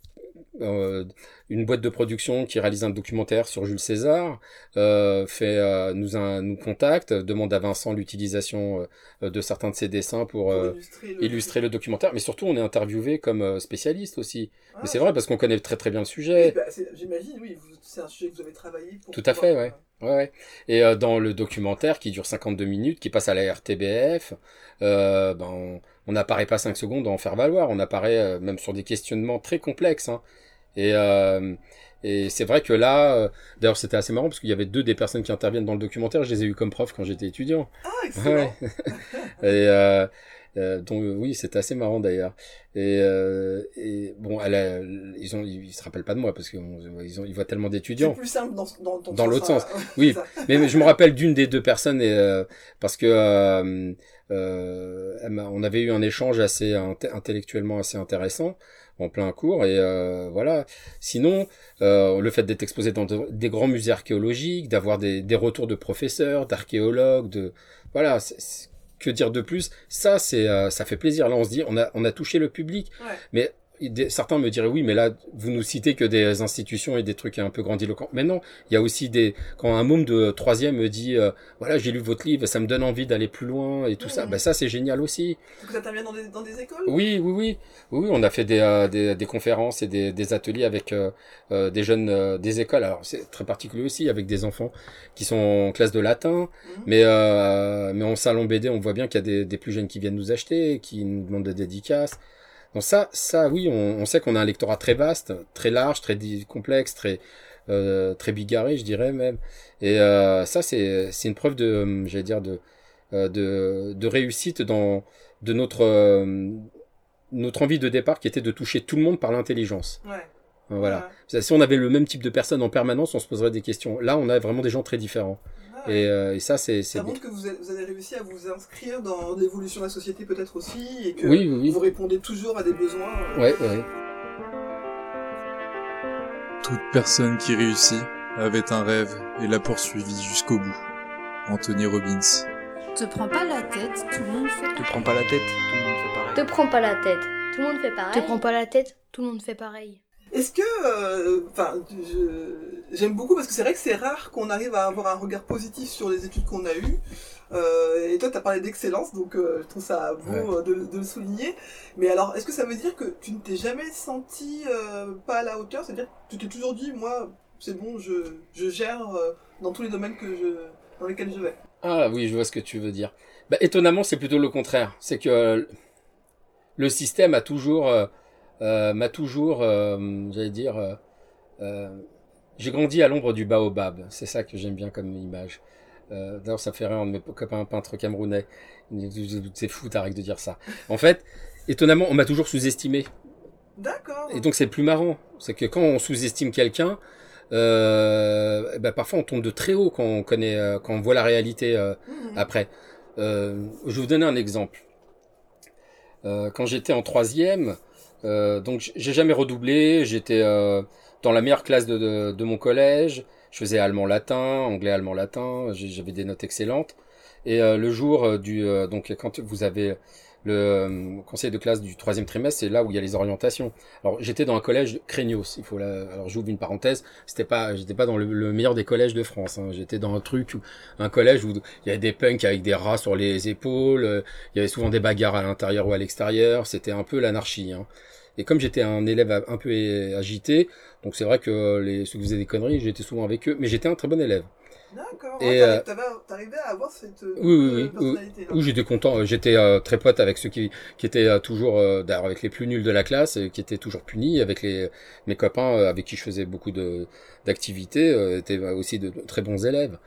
euh, une boîte de production qui réalise un documentaire sur Jules César euh, fait euh, nous un, nous contacte demande à Vincent l'utilisation euh, de certains de ses dessins pour, Pour euh, illustrer le, illustrer le documentaire, mais surtout on est interviewé comme euh, spécialiste aussi. Ah, mais c'est vrai parce qu'on connaît très très bien le sujet. bah, J'imagine, oui, c'est un sujet que vous avez travaillé pour. Tout à fait, ouais. Ouais, ouais. Et euh, dans le documentaire qui dure 52 minutes, qui passe à la RTBF, euh, ben on- on n'apparaît pas 5 secondes à en faire valoir. On apparaît euh, même sur des questionnements très complexes. Hein. Et, euh, et c'est vrai que là, euh, d'ailleurs c'était assez marrant parce qu'il y avait deux des personnes qui interviennent dans le documentaire, je les ai eu comme prof quand j'étais étudiant. Ah, excellent. Ouais. et euh, euh, donc euh, oui, c'est assez marrant d'ailleurs. Et, euh, et bon, elle a- ils ont, ils se rappellent pas de moi parce qu'ils ils voient tellement C'est d'étudiants. plus simple dans, dans, ton Dans l'autre sens. Oui, C'est mais, je me rappelle d'une des deux personnes et, parce que on avait eu un échange assez inte- intellectuellement assez intéressant en plein cours et euh, voilà. Sinon, euh, le fait d'être exposé dans de- des grands musées archéologiques, d'avoir des, des retours de professeurs, d'archéologues, de voilà. que dire de plus? Ça, c'est euh, ça fait plaisir. Là, on se dit, on a on a touché le public. Ouais. Mais certains me diraient oui, mais là, vous nous citez que des institutions et des trucs un peu grandiloquents. Mais non, il y a aussi des quand un môme de troisième me dit euh, voilà j'ai lu votre livre, ça me donne envie d'aller plus loin et tout ça. Ben ça c'est génial aussi. Donc ça t'invient dans des, dans des écoles? Oui, oui, oui, oui, oui, on a fait des, euh, des, des conférences et des, des ateliers avec euh, euh, des jeunes euh, des écoles. Alors c'est très particulier aussi avec des enfants qui sont en classe de latin, Mhm. mais euh, mais en salon BD on voit bien qu'il y a des, des plus jeunes qui viennent nous acheter, qui nous demandent des dédicaces. Donc ça, ça oui, on, sait qu'on a un lectorat très vaste, très large, très complexe, très euh, très bigarré, je dirais même. Et euh, ça c'est c'est une preuve de, euh, j'allais dire de euh, de de réussite dans de notre notre envie de départ qui était de toucher tout le monde par l'intelligence. Voilà. Si on avait le même type de personnes en permanence, on se poserait des questions. Là, on a vraiment des gens très différents. Ouais. Et, euh, et ça, c'est Ça montre que vous avez, vous avez réussi à vous inscrire dans l'évolution de la société peut-être aussi et que Oui, oui, oui. vous répondez toujours à des besoins. euh, Ouais, ouais. Toute personne qui réussit avait un rêve et l'a poursuivi jusqu'au bout. Anthony Robbins. Te prends pas la tête, tout le monde fait Te prends pas la tête, tout le monde fait pareil. Te prends pas la tête. Tout le monde fait pareil. Te prends pas la tête, tout le monde fait pareil. Est-ce que, euh, enfin, j'aime beaucoup parce que c'est vrai que c'est rare qu'on arrive à avoir un regard positif sur les études qu'on a eues. Euh, et toi, tu as parlé d'excellence, donc euh, je trouve ça beau Ouais. de, de le souligner. Mais alors, est-ce que ça veut dire que tu ne t'es jamais senti pas à la hauteur? C'est-à-dire que tu t'es toujours dit, moi, c'est bon, je, je gère dans tous les domaines que je, dans lesquels je vais. Ah oui, je vois ce que tu veux dire. Bah, étonnamment, c'est plutôt le contraire. C'est que le système a toujours, m'a toujours, euh, j'allais dire, euh, euh, j'ai grandi à l'ombre du baobab. C'est ça que j'aime bien comme image. Euh, D'ailleurs, ça fait rire un de mes copains peintres camerounais. C'est fou, Tarek, de dire ça. En fait, étonnamment, on m'a toujours sous-estimé. D'accord. Et donc c'est plus marrant, c'est que quand on sous-estime quelqu'un, euh, eh ben, parfois on tombe de très haut quand on connaît, euh, quand on voit la réalité euh, Mhm. après. Euh, je vais vous donner un exemple. Euh, quand j'étais en troisième, euh, donc j'ai jamais redoublé, j'étais euh, dans la meilleure classe de, de, de mon collège, je faisais allemand-latin, anglais-allemand-latin, j'avais des notes excellentes. Et euh, le jour euh, du, euh, donc quand vous avez le euh, conseil de classe du troisième trimestre, c'est là où il y a les orientations. Alors j'étais dans un collège Craignos, il faut la, alors j'ouvre une parenthèse, c'était pas, j'étais pas dans le, le meilleur des collèges de France, hein. j'étais dans un truc, un collège où il y avait des punks avec des rats sur les épaules, euh, il y avait souvent des bagarres à l'intérieur ou à l'extérieur, c'était un peu l'anarchie. Hein. Et comme j'étais un élève un peu agité, donc c'est vrai que les, ceux qui faisaient des conneries, j'étais souvent avec eux, mais j'étais un très bon élève. D'accord. Et, Ouais, euh, T'arrivais à avoir cette euh, Oui, oui, oui, oui. personnalité. Où j'étais content, euh, j'étais euh, très pote avec ceux qui, qui étaient euh, toujours, euh, d'ailleurs avec les plus nuls de la classe, euh, qui étaient toujours punis, avec les mes copains euh, avec qui je faisais beaucoup de d'activités, euh, étaient aussi de, très bons élèves.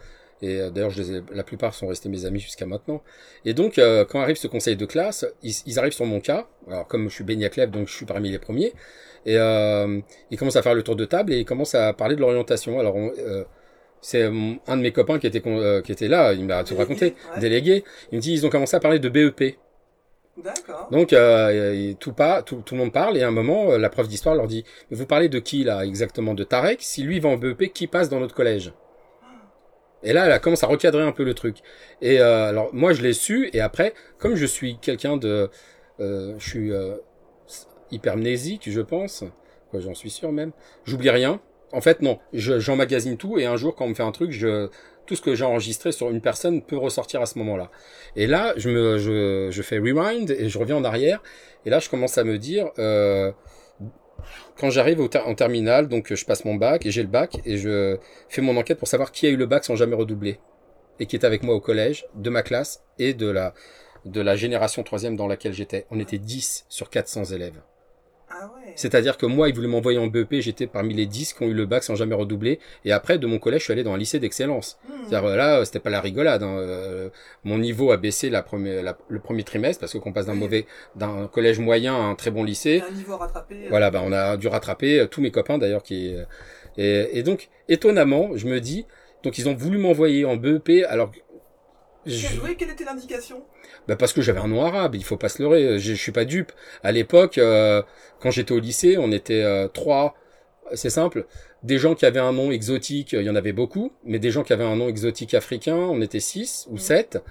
Et euh, d'ailleurs, la plupart sont restés mes amis jusqu'à maintenant. Et donc, euh, quand arrive ce conseil de classe, ils, ils arrivent sur mon cas. Alors, comme je suis Beignet Clef, donc je suis parmi les premiers. Et euh, ils commencent à faire le tour de table et ils commencent à parler de l'orientation. Alors, on- euh, c'est euh, un de mes copains qui était con- euh, qui était là. Il m'a tout raconté, ouais. délégué. Il me dit, ils ont commencé à parler de BEP. D'accord. Donc euh, tout, pas, tout, tout le monde parle et à un moment, euh, la prof d'histoire leur dit Mais Vous parlez de qui là exactement? De Tarek? Si lui va en BEP, qui passe dans notre collège Et là, elle commence à recadrer un peu le truc. Et euh, alors moi, je l'ai su et après, comme je suis quelqu'un de, euh, je suis euh, hypermnésique, je pense. Quoi, j'en suis sûr même. J'oublie rien. En fait, non. Je, j'emmagasine tout et un jour, quand on me fait un truc, je tout ce que j'ai enregistré sur une personne peut ressortir à ce moment-là. Et là, je me, je, je fais rewind et je reviens en arrière. Et là, je commence à me dire, euh, quand j'arrive ter- en terminale, donc je passe mon bac et j'ai le bac et je fais mon enquête pour savoir qui a eu le bac sans jamais redoubler et qui est avec moi au collège, de ma classe et de la de la génération troisième dans laquelle j'étais. On était 10 sur 400 élèves. Ah ouais. C'est-à-dire que moi, ils voulaient m'envoyer en BEP, j'étais parmi les 10 qui ont eu le bac sans jamais redoubler. Et après, de mon collège, je suis allé dans un lycée d'excellence. Hmm. C'est-à-dire là, c'était pas la rigolade. hein. Euh, mon niveau a baissé la première, la- le premier trimestre parce que qu'on passe d'un Oui. mauvais, d'un collège moyen à un très bon lycée. Un niveau rattrapé. euh, Voilà, bah, on a dû rattraper euh, tous mes copains d'ailleurs qui euh, et, et donc étonnamment, je me dis donc ils ont voulu m'envoyer en BEP alors je- Quelle- Oui, quelle était l'indication? Bah parce que j'avais un nom arabe, il faut pas se leurrer, je, je suis pas dupe. À l'époque, euh, quand j'étais au lycée, on était euh, trois, c'est simple, des gens qui avaient un nom exotique, il y en avait beaucoup, mais des gens qui avaient un nom exotique africain, on était six ou Mhm. sept,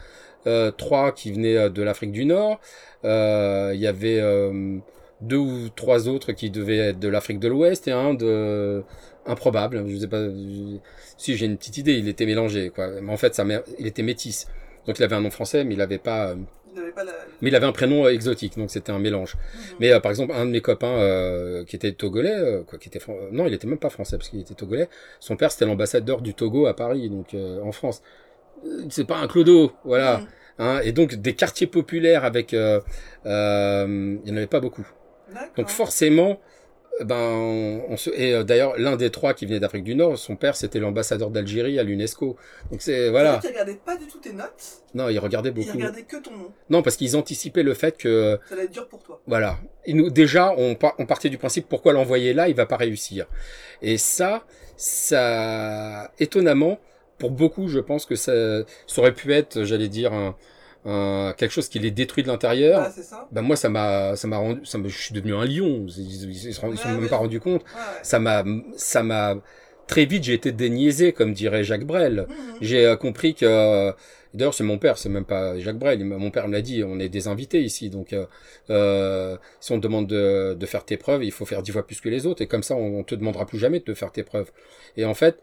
euh, trois qui venaient euh, de l'Afrique du Nord, euh, il y avait euh, deux ou trois autres qui devaient être de l'Afrique de l'Ouest et un de improbable, je sais pas, je- si j'ai une petite idée, il était mélangé quoi, mais en fait ça, il était métis. Donc il avait un nom français, mais il avait pas, euh, Il n'avait pas la. mais il avait un prénom euh, exotique, donc c'était un mélange. Mhm. Mais euh, par exemple, un de mes copains euh, qui était togolais, euh, quoi, qui était fran- non, il était même pas français parce qu'il était togolais. Son père c'était l'ambassadeur du Togo à Paris, donc en France. C'est pas un clodo, voilà. Mhm. Hein, et donc des quartiers populaires avec, il n'y en avait pas beaucoup. Donc forcément, ben, on, on se, et euh, d'ailleurs l'un des trois qui venait d'Afrique du Nord, son père c'était l'ambassadeur d'Algérie à l'UNESCO. Donc c'est voilà. Tu regardais pas du tout tes notes, Non, il regardait il beaucoup. regardait que ton nom. Non, parce qu'ils anticipaient le fait que Ça allait être dur pour toi. Voilà. Il nous, déjà, on partait du principe pourquoi l'envoyer là, il va pas réussir. Et ça, ça, étonnamment, pour beaucoup, je pense que ça, ça aurait pu être, j'allais dire, un, un- quelque chose qui les détruit de l'intérieur. Ah, ça? Ben moi, ça m'a, ça m'a rendu, ça je suis devenu un lion. Ils, ils, ils se sont même mais- pas rendus compte. Ouais. Ça m'a, ça m'a très vite, j'ai été déniaisé, comme dirait Jacques Brel. Mhm. J'ai euh, compris que d'ailleurs c'est mon père, c'est même pas Jacques Brel. Mon père me l'a dit. On est des invités ici, donc euh, euh, si on te demande de, de faire tes preuves, il faut faire dix fois plus que les autres, et comme ça on, on te demandera plus jamais de faire tes preuves. Et en fait,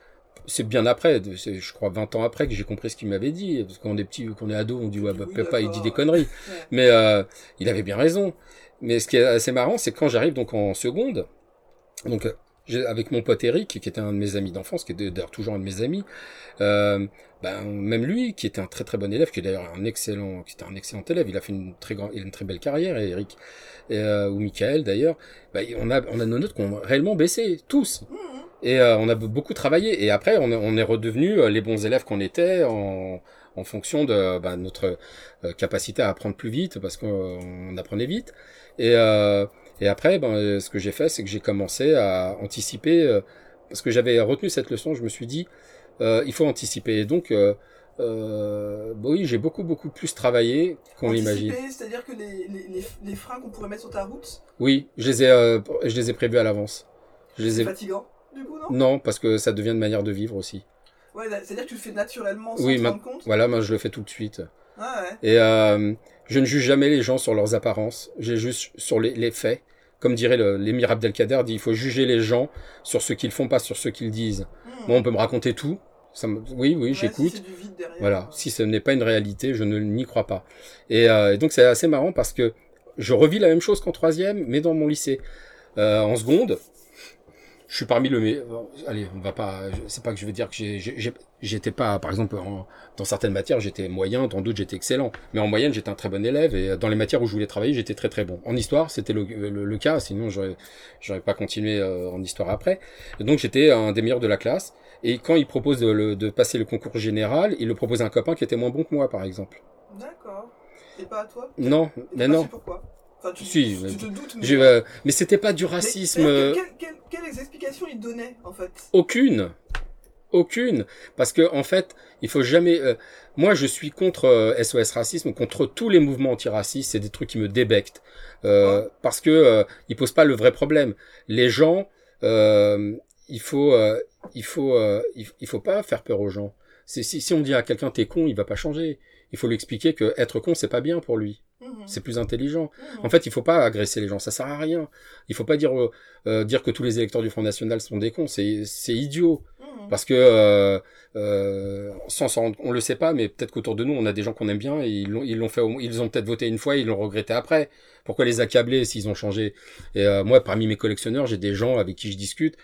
c'est bien après, c'est, je crois 20 ans après que j'ai compris ce qu'il m'avait dit, parce qu'on est petit, qu'on est ado, on dit ouais, bah, Oui, papa il dit des conneries, Ouais. mais euh, il avait bien raison. Mais ce qui est assez marrant, c'est quand j'arrive donc en seconde, donc j'ai- avec mon pote Eric, qui était un de mes amis d'enfance, qui est d'ailleurs toujours un de mes amis, euh, ben, même lui, qui était un très très bon élève, qui est d'ailleurs un excellent, qui était un excellent élève, il a fait une très grande, il a une très belle carrière, et Eric, et, euh, ou Michael d'ailleurs, ben, on a, on a nos notes qui ont réellement baissé, tous. Et euh, on a beaucoup travaillé. Et après, on est, on est redevenu les bons élèves qu'on était en, en fonction de ben, notre euh, capacité à apprendre plus vite, parce qu'on apprenait vite. Et, euh, et après, ben, euh, ce que j'ai fait, c'est que j'ai commencé à anticiper, euh, parce que j'avais retenu cette leçon, je me suis dit, euh, il faut anticiper. Et donc, euh, euh, bah oui, j'ai beaucoup, beaucoup plus travaillé qu'on l'imagine. C'est-à-dire que les, les, les, les freins qu'on pourrait mettre sur ta route, Oui, je les ai, euh, je les ai prévus à l'avance. Je les c'est ai... fatigant, du coup, non? Non, parce que ça devient une manière de vivre aussi. Ouais, c'est-à-dire que tu le fais naturellement sans Oui, te rendre compte? Voilà, moi je le fais tout de suite. Ouais. Et euh, je ne juge jamais les gens sur leurs apparences, j'ai juste sur les, les faits. Comme dirait l'émir Abdelkader, dit il faut juger les gens sur ce qu'ils font, pas sur ce qu'ils disent. Moi, on peut me raconter tout. Ça me- Oui, oui, Ouais, j'écoute. Si. Voilà, si ce n'est pas une réalité, je ne n'y crois pas. Et, euh, et donc c'est assez marrant parce que je revis la même chose qu'en troisième, mais dans mon lycée. Euh, en seconde, je suis parmi le... euh, Allez, on va pas... C'est pas que je veux dire que j'étais pas... Par exemple, en- dans certaines matières, j'étais moyen, dans d'autres, j'étais excellent. Mais en moyenne, j'étais un très bon élève et dans les matières où je voulais travailler, j'étais très très bon. En histoire, c'était le, le, le cas, sinon j'aurais j'aurais pas continué euh, en histoire après. Et donc j'étais un des meilleurs de la classe. Et quand il propose de, passer le concours général, il le propose à un copain qui était moins bon que moi, par exemple. D'accord. Et pas à toi? Non, mais pas non. pourquoi? Enfin, tu, Si, tu mais- te doutes, mais... Euh, mais c'était pas du racisme. mais euh, quelle, quelle, quelles explications il donnait, en fait? Aucune. Aucune. Parce que, en fait, il faut jamais. euh, moi, je suis contre euh, SOS Racisme, contre tous les mouvements antiracistes. C'est des trucs qui me débectent. Euh, Parce que euh, ils posent pas le vrai problème. Les gens, euh, il faut, euh, il faut, euh, il, il faut pas faire peur aux gens. Si, si on dit à quelqu'un t'es con, il va pas changer. Il faut lui expliquer que être con c'est pas bien pour lui. Mhm. C'est plus intelligent. Mhm. En fait, il faut pas agresser les gens, ça sert à rien. Il faut pas dire euh, euh, dire que tous les électeurs du Front National sont des cons, c'est c'est idiot. Mhm. Parce que euh, euh, sans s'en rendre- on le sait pas, mais peut-être qu'autour de nous, on a des gens qu'on aime bien et ils l'ont ils l'ont fait, ils ont peut-être voté une fois, et ils l'ont regretté après. Pourquoi les accabler s'ils ont changé? Et moi, parmi mes collectionneurs, j'ai des gens avec qui je discute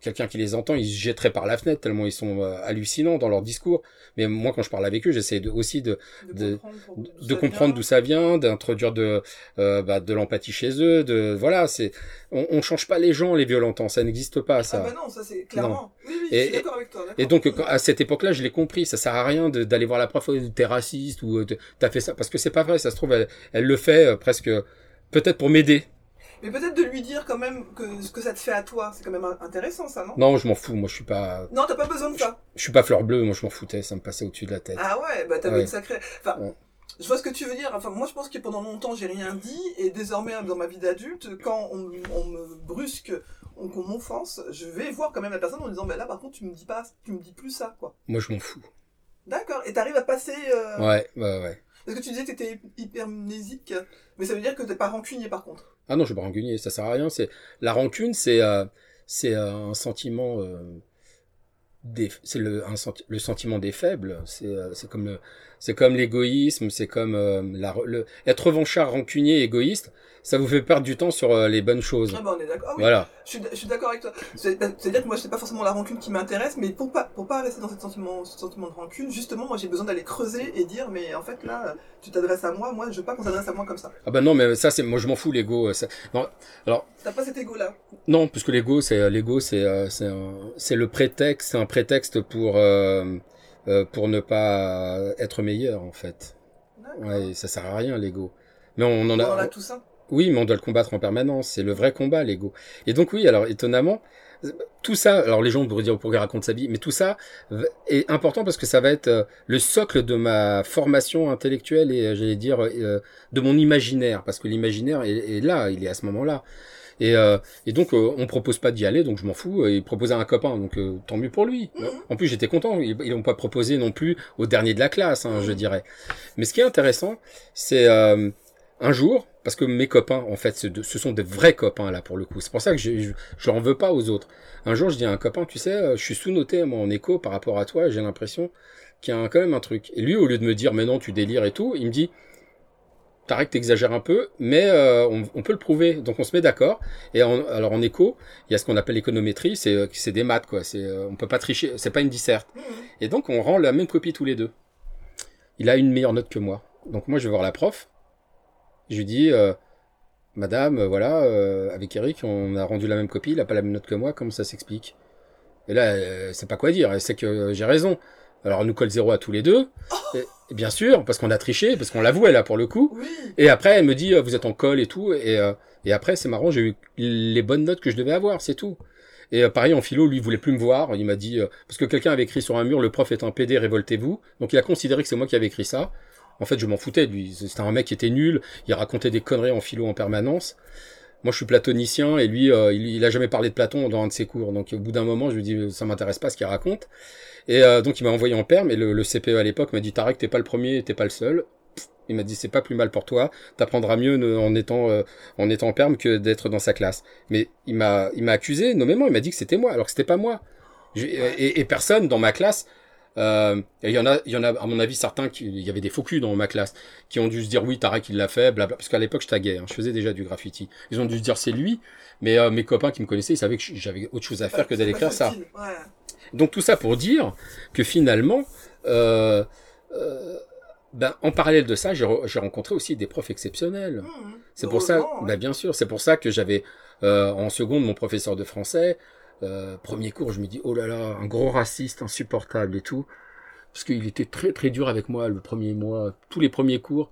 quelqu'un qui les entend, ils se jetteraient par la fenêtre tellement ils sont euh, hallucinants dans leur discours. Mais moi, quand je parle avec eux, j'essaie de, aussi de, de, de comprendre d'où ça vient, d'introduire de, euh, bah, de l'empathie chez eux. De voilà, c'est on, on change pas les gens, les violentants, ça n'existe pas ça. Ah bah non, ça c'est clairement. Oui, oui, Et- je suis d'accord avec toi. Et donc quand- à cette époque-là, je l'ai compris. Ça sert à rien de- d'aller voir la prof, oh, t'es raciste ou euh, t'as fait ça, parce que c'est pas vrai. Ça se trouve, elle, elle le fait euh, presque peut-être pour m'aider. Mais peut-être de lui dire quand même que ce que ça te fait à toi, c'est quand même intéressant ça, non? Non, je m'en fous. Moi, je suis pas, Non, t'as pas besoin de ça. je suis pas fleur bleue. Moi, je m'en foutais. Ça me passait au-dessus de la tête. Ah ouais, bah t'avais Ouais. une sacrée. Enfin, Ouais. je vois ce que tu veux dire. Enfin, moi je pense que pendant longtemps j'ai rien dit et désormais dans ma vie d'adulte, quand on, on me brusque, on- qu'on m'offense, je vais voir quand même la personne en disant, bah là par contre tu me dis pas, tu me dis plus ça, quoi. Moi, je m'en fous. D'accord. Et t'arrives à passer. euh, Ouais, ouais, ouais. Parce que tu disais que t'étais hypermnésique, mais ça veut dire que t'es pas rancunier par contre. Ah non, je suis pas rancunier, ça sert à rien. C'est la rancune, c'est euh, c'est euh, un sentiment euh, des, c'est le sentiment des faibles. C'est euh, c'est comme le c'est comme l'égoïsme, c'est comme la le être revanchard, rancunier, égoïste. Ça vous fait perdre du temps sur euh, les bonnes choses. Ah bah on est d'accord. Ah oui, Voilà. Je suis, d'accord avec toi. C'est- C'est-à-dire que moi, c'est pas forcément la rancune qui m'intéresse, mais pour pas, pour pas rester dans ce sentiment, ce sentiment de rancune, justement, moi, j'ai besoin d'aller creuser et dire, mais en fait, là, tu t'adresses à moi, moi, je veux pas qu'on s'adresse à moi comme ça. Ah bah non, mais ça c'est moi je m'en fous l'ego. euh, ça- alors T'as pas cet ego-là? non, parce que l'ego c'est l'ego c'est euh, c'est le prétexte, c'est un prétexte pour euh, euh, pour ne pas être meilleur en fait. Ouais, ça sert à rien l'ego. Mais on en On en a, a tous un. Oui, mais on doit le combattre en permanence. C'est le vrai combat, l'ego. Et donc oui, alors étonnamment, tout ça, alors les gens pourraient dire pourquoi il raconte sa vie, mais tout ça est important parce que ça va être euh, le socle de ma formation intellectuelle et, euh, j'allais dire, euh, de mon imaginaire, parce que l'imaginaire est, est là, il est à ce moment-là. Et, euh, et donc euh, on propose pas d'y aller, donc je m'en fous. Il proposait à un copain, donc euh, tant mieux pour lui. Mhm. En plus j'étais content. Ils, ils n'ont pas proposé non plus au dernier de la classe, hein, je dirais. Mais ce qui est intéressant, c'est un jour, parce que mes copains, en fait, ce, ce sont des vrais copains là pour le coup. C'est pour ça que je, je, je n'en veux pas aux autres. Un jour, je dis à un copain, tu sais, euh, je suis sous-noté moi en écho par rapport à toi. J'ai l'impression qu'il y a un- quand même un truc. Et lui, au lieu de me dire, mais non, tu délires et tout, il me dit, t'arrêtes, t'exagères un peu, mais euh, on, on peut le prouver. Donc on se met d'accord. Et en- alors en écho, il y a ce qu'on appelle l'économétrie, c'est euh, c'est des maths quoi. C'est on peut pas tricher, c'est pas une disserte. Mhm. Et donc on rend la même copie tous les deux. Il a une meilleure note que moi. Donc moi je vais voir la prof. Je lui dis, euh, Madame, euh, voilà, euh, avec Eric, on a rendu la même copie, il a pas la même note que moi, comment ça s'explique? Et là, euh, sait pas quoi dire, elle sait que euh, j'ai raison. Alors elle nous colle zéro à tous les deux, et bien sûr, parce qu'on a triché, parce qu'on l'avouait là pour le coup. Oui. Et après, elle me dit, vous êtes en colle et tout. Et, euh, et après, c'est marrant, j'ai eu les bonnes notes que je devais avoir, c'est tout. Et pareil, en philo, lui, il voulait plus me voir. Il m'a dit, euh, parce que quelqu'un avait écrit sur un mur, le prof est un PD, révoltez-vous. Donc il a considéré que c'est moi qui avais écrit ça. En fait, je m'en foutais de lui. C'était un mec qui était nul. Il racontait des conneries en philo en permanence. Moi, je suis platonicien et lui, euh, il, a jamais parlé de Platon dans un de ses cours. Donc, au bout d'un moment, je lui dis, ça m'intéresse pas ce qu'il raconte. Et euh, donc, il m'a envoyé en perm. Et le, CPE à l'époque m'a dit, Tarek, t'es pas le premier, t'es pas le seul. Il m'a dit, c'est pas plus mal pour toi. T'apprendras mieux en étant euh, en étant en perm que d'être dans sa classe. Mais il m'a accusé nommément. Il m'a dit que c'était moi, alors que c'était pas moi. Et personne dans ma classe. Euh, et il y en a, il y en a, à mon avis, certains qui, il y avait des faux culs dans ma classe, qui ont dû se dire oui, Tarek il l'a fait, blabla, parce qu'à l'époque je taguais, hein, je faisais déjà du graffiti. Ils ont dû se dire c'est lui, mais euh, mes copains qui me connaissaient, ils savaient que j'avais autre chose à faire que d'aller écrire ça. Ouais. Donc tout ça pour dire que finalement, euh, euh, ben, en parallèle de ça, j'ai re- j'ai rencontré aussi des profs exceptionnels. Mhm. C'est pour ça, bah bien sûr, c'est pour ça que j'avais euh, en seconde mon professeur de français. Euh, premier cours, je me dis oh là là, un gros raciste, insupportable et tout, parce qu'il était très très dur avec moi le premier mois, tous les premiers cours,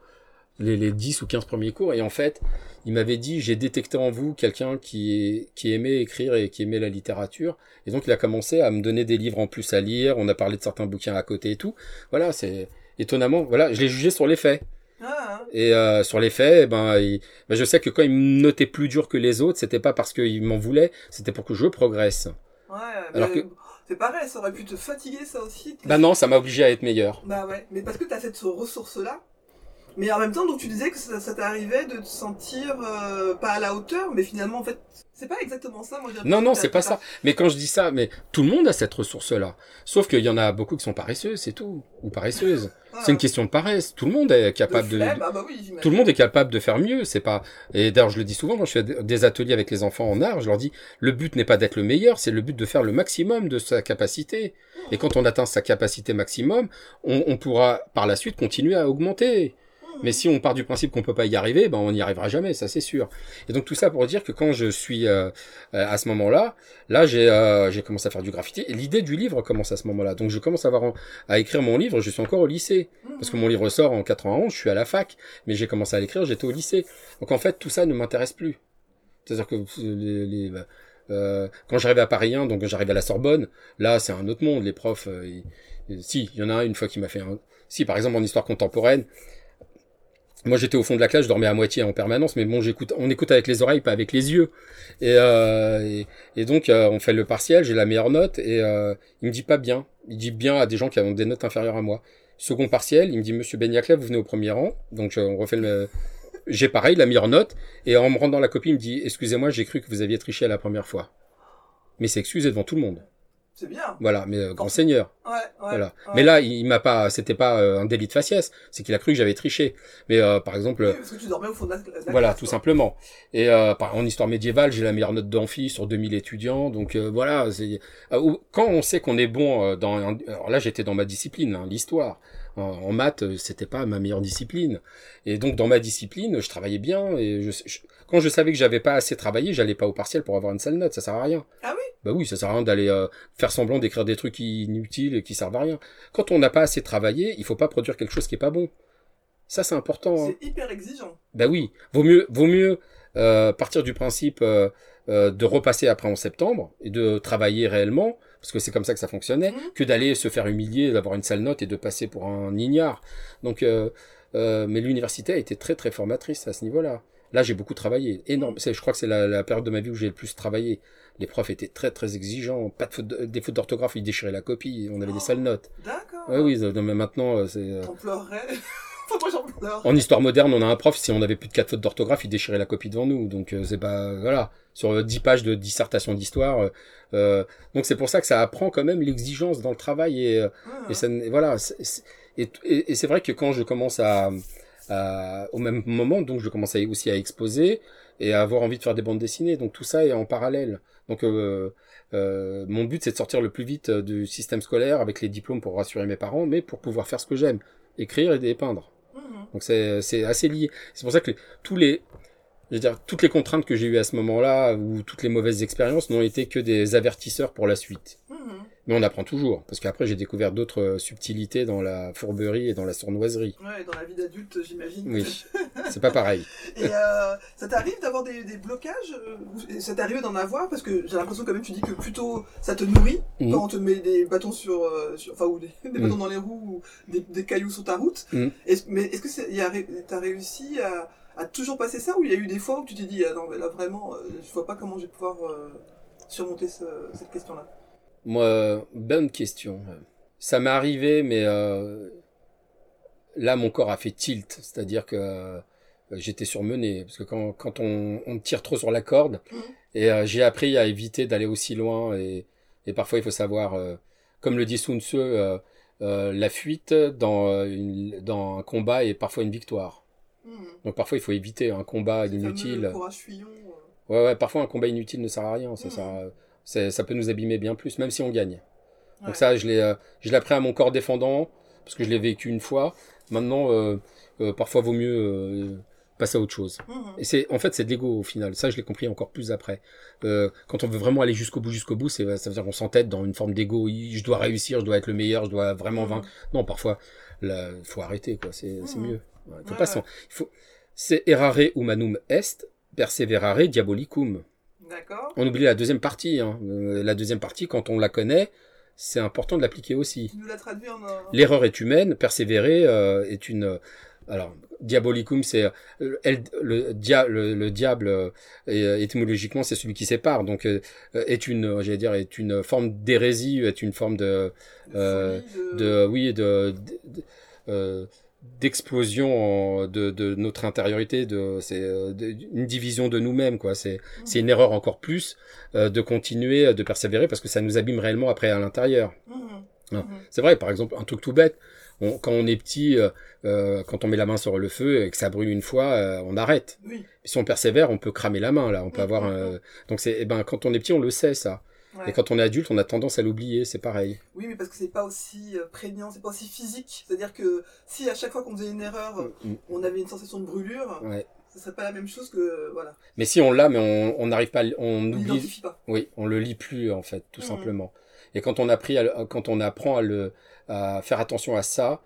les, les 10 ou 15 premiers cours, et en fait, il m'avait dit j'ai détecté en vous quelqu'un qui qui aimait écrire et qui aimait la littérature, et donc il a commencé à me donner des livres en plus à lire, on a parlé de certains bouquins à côté et tout. Voilà, c'est étonnamment, voilà, je l'ai jugé sur les faits. Ah, hein. Et euh, sur les faits, eh ben, il- ben, je sais que quand il me notait plus dur que les autres, c'était pas parce qu'il m'en voulait, c'était pour que je progresse. Ouais, Alors que- c'est pareil, ça aurait pu te fatiguer ça aussi. Bah non, ça m'a obligé à être meilleur. Bah ouais, mais parce que t'as cette ressource-là. Mais en même temps, donc tu disais que ça, ça t'arrivait de te sentir euh, pas à la hauteur, mais finalement, en fait, c'est pas exactement ça. Moi, Non, non, c'est pas ça. Mais quand je dis ça, mais tout le monde a cette ressource-là. Sauf qu'il y en a beaucoup qui sont paresseux, c'est tout. Ou paresseuses. Ah, C'est une question de paresse. Tout le monde est capable de... ah bah oui, j'imagine. Tout le monde est capable de faire mieux, c'est pas. Et d'ailleurs, je le dis souvent quand je fais des ateliers avec les enfants en art, je leur dis le but n'est pas d'être le meilleur, c'est le but de faire le maximum de sa capacité. Et quand on atteint sa capacité maximum, on, on pourra par la suite continuer à augmenter. Mais si on part du principe qu'on peut pas y arriver, ben on n'y arrivera jamais, ça c'est sûr. Et donc tout ça pour dire que quand je suis euh, euh, à ce moment-là, là j'ai euh, commencé à faire du graffiti. L'idée du livre commence à ce moment-là. Donc je commence à avoir à écrire mon livre. Je suis encore au lycée parce que mon livre sort en 91. Je suis à la fac, mais j'ai commencé à l'écrire. J'étais au lycée. Donc en fait tout ça ne m'intéresse plus. C'est-à-dire que les, les- euh, quand j'arrivais à Paris 1, donc j'arrivais à la Sorbonne, là c'est un autre monde. Les profs, euh, ils- si il y en a un une fois qui m'a fait un. Si par exemple en histoire contemporaine. Moi, j'étais au fond de la classe, je dormais à moitié en permanence, mais bon, j'écoute, on écoute avec les oreilles, pas avec les yeux. Et, euh, donc, euh, on fait le partiel, j'ai la meilleure note, et euh, il me dit pas bien. Il dit bien à des gens qui ont des notes inférieures à moi. Second partiel, il me dit, Monsieur Benyaklev, vous venez au premier rang. Donc, euh, on refait le, j'ai pareil, la meilleure note, et en me rendant la copie, il me dit, excusez-moi, j'ai cru que vous aviez triché la première fois. Mais c'est excusé devant tout le monde. C'est bien. Voilà, mais euh, grand seigneur. Ouais, ouais. Voilà. ouais. Mais là, il, m'a pas, c'était pas euh, un délit de faciès, c'est qu'il a cru que j'avais triché. Mais euh, par exemple, Oui, parce que tu dormais au fond de la, la voilà, classe, tout quoi. simplement. Et euh, par- en histoire médiévale, j'ai la meilleure note d'amphi sur 2000 étudiants. Donc euh, voilà, euh, quand on sait qu'on est bon euh, dans alors là, j'étais dans ma discipline, hein, l'histoire. En, en maths, euh, c'était pas ma meilleure discipline. Et donc dans ma discipline, je travaillais bien et je, je- quand je savais que j'avais pas assez travaillé, j'allais pas au partiel pour avoir une sale note, ça sert à rien. Ah oui? Bah oui, ça sert à rien d'aller euh, faire semblant d'écrire des trucs inutiles et qui servent à rien. Quand on n'a pas assez travaillé, il faut pas produire quelque chose qui est pas bon. Ça c'est important. hein. C'est hyper exigeant. Bah oui, vaut mieux, vaut mieux euh, partir du principe euh, euh, de repasser après en septembre et de travailler réellement, parce que c'est comme ça que ça fonctionnait, Mhm. que d'aller se faire humilier, d'avoir une sale note et de passer pour un ignare. Donc, euh, euh, mais l'université a été très très formatrice à ce niveau-là. Là, j'ai beaucoup travaillé, énorme. C'est, je crois que c'est la, la période de ma vie où j'ai le plus travaillé. Les profs étaient très très exigeants, pas de faute, de- des fautes d'orthographe, ils déchiraient la copie, on avait des sales notes. D'accord. Ouais, oui, mais maintenant, euh, c'est. euh, T'en en histoire moderne, on a un prof, si on avait plus de 4 fautes d'orthographe, il déchirait la copie devant nous. Donc euh, c'est pas voilà, sur euh, 10 pages de dissertation d'histoire. euh, euh, donc c'est pour ça que ça apprend quand même l'exigence dans le travail et, euh, Ah. et ça et voilà, et, et, et c'est vrai que quand je commence à, à- au même moment, donc je commence à, aussi à exposer et à avoir envie de faire des bandes dessinées. Donc tout ça est en parallèle. Donc euh, euh, mon but c'est de sortir le plus vite euh, du système scolaire avec les diplômes pour rassurer mes parents, mais pour pouvoir faire ce que j'aime, écrire et dépeindre. Donc c'est c'est assez lié. C'est pour ça que tous les je veux dire toutes les contraintes que j'ai eues à ce moment-là ou toutes les mauvaises expériences n'ont été que des avertisseurs pour la suite. Mhm. Mais on apprend toujours parce qu'après j'ai découvert d'autres euh, subtilités dans la fourberie et dans la sournoiserie. Ouais, dans la vie d'adulte, j'imagine. Oui. C'est pas pareil. Et euh, ça t'arrive d'avoir des, des blocages euh, Ça t'est arrivé d'en avoir? Parce que j'ai l'impression quand même, tu dis que plutôt ça te nourrit Mhm. quand on te met des bâtons sur, sur- enfin ou des, des Mhm. bâtons dans les roues ou des, des cailloux sur ta route. Mais est-ce que t'as réussi à, à toujours passer ça ou il y a eu des fois où tu t'es dit ah non mais là vraiment euh, je vois pas comment je vais pouvoir euh, surmonter ce- cette question-là? Moi, euh, bonne question. Ça m'est arrivé, mais euh, là, mon corps a fait tilt. C'est-à-dire que j'étais surmené. Parce que quand, quand on, on tire trop sur la corde, Mhm. et euh, j'ai appris à éviter d'aller aussi loin. Et, et parfois, il faut savoir, euh, comme le dit Sun Tzu, la fuite dans, une- dans un combat est parfois une victoire. Mhm. Donc parfois, il faut éviter un combat inutile. euh. Ouais, ouais, parfois un combat inutile ne sert à rien. Ça, Mhm. ça peut nous abîmer bien plus, même si on gagne. Ouais. Donc ça, je l'ai, euh, je l'ai appris à mon corps défendant, parce que je l'ai vécu une fois. Maintenant, euh, parfois vaut mieux passer à autre chose. Mhm. Et c'est, en fait, c'est de l'ego au final. Ça, je l'ai compris encore plus après. Quand on veut vraiment aller jusqu'au bout, jusqu'au bout, c'est, ça veut dire qu'on s'entête dans une forme d'ego. Je dois réussir, je dois être le meilleur, je dois vraiment vaincre. Non, parfois, là, faut arrêter, quoi. C'est, c'est mieux. Ouais, faut Ouais, pas il faut, c'est errare humanum est, perseverare diabolicum. D'accord. On oublie la deuxième partie. Hein. Euh, la deuxième partie, quand on la connaît, c'est important de l'appliquer aussi. Tu nous l'as traduit en. L'erreur est humaine, persévérer euh, est une. euh, alors, diabolicum, c'est euh, le, dia, le, le diable euh, étymologiquement, c'est celui qui sépare. Donc, euh, est une, j'allais dire, est une forme d'hérésie, est une forme de, de oui, de, de, d'explosion de, de notre intériorité, de c'est une division de nous-mêmes quoi. C'est c'est une erreur encore plus de continuer de persévérer parce que ça nous abîme réellement après à l'intérieur. Mmh. Mmh. C'est vrai, par exemple, un truc tout bête. On, quand on est petit, euh, euh, quand on met la main sur le feu et que ça brûle une fois, euh, on arrête. Oui. Si on persévère, on peut cramer la main là. On peut Mmh, avoir. mmh, un... Donc c'est, eh ben, quand on est petit, on le sait ça. Ouais. Et quand on est adulte, on a tendance à l'oublier. C'est pareil. Oui, mais parce que c'est pas aussi euh, prégnant, c'est pas aussi physique. C'est-à-dire que si à chaque fois qu'on faisait une erreur, Mm, on avait une sensation de brûlure, Ouais. ce serait pas la même chose que voilà. Mais si on l'a, mais on n'arrive pas, on On oublie. pas. Oui, on le lit plus en fait, tout Mhm. simplement. Et quand on a quand on apprend à le, à faire attention à ça,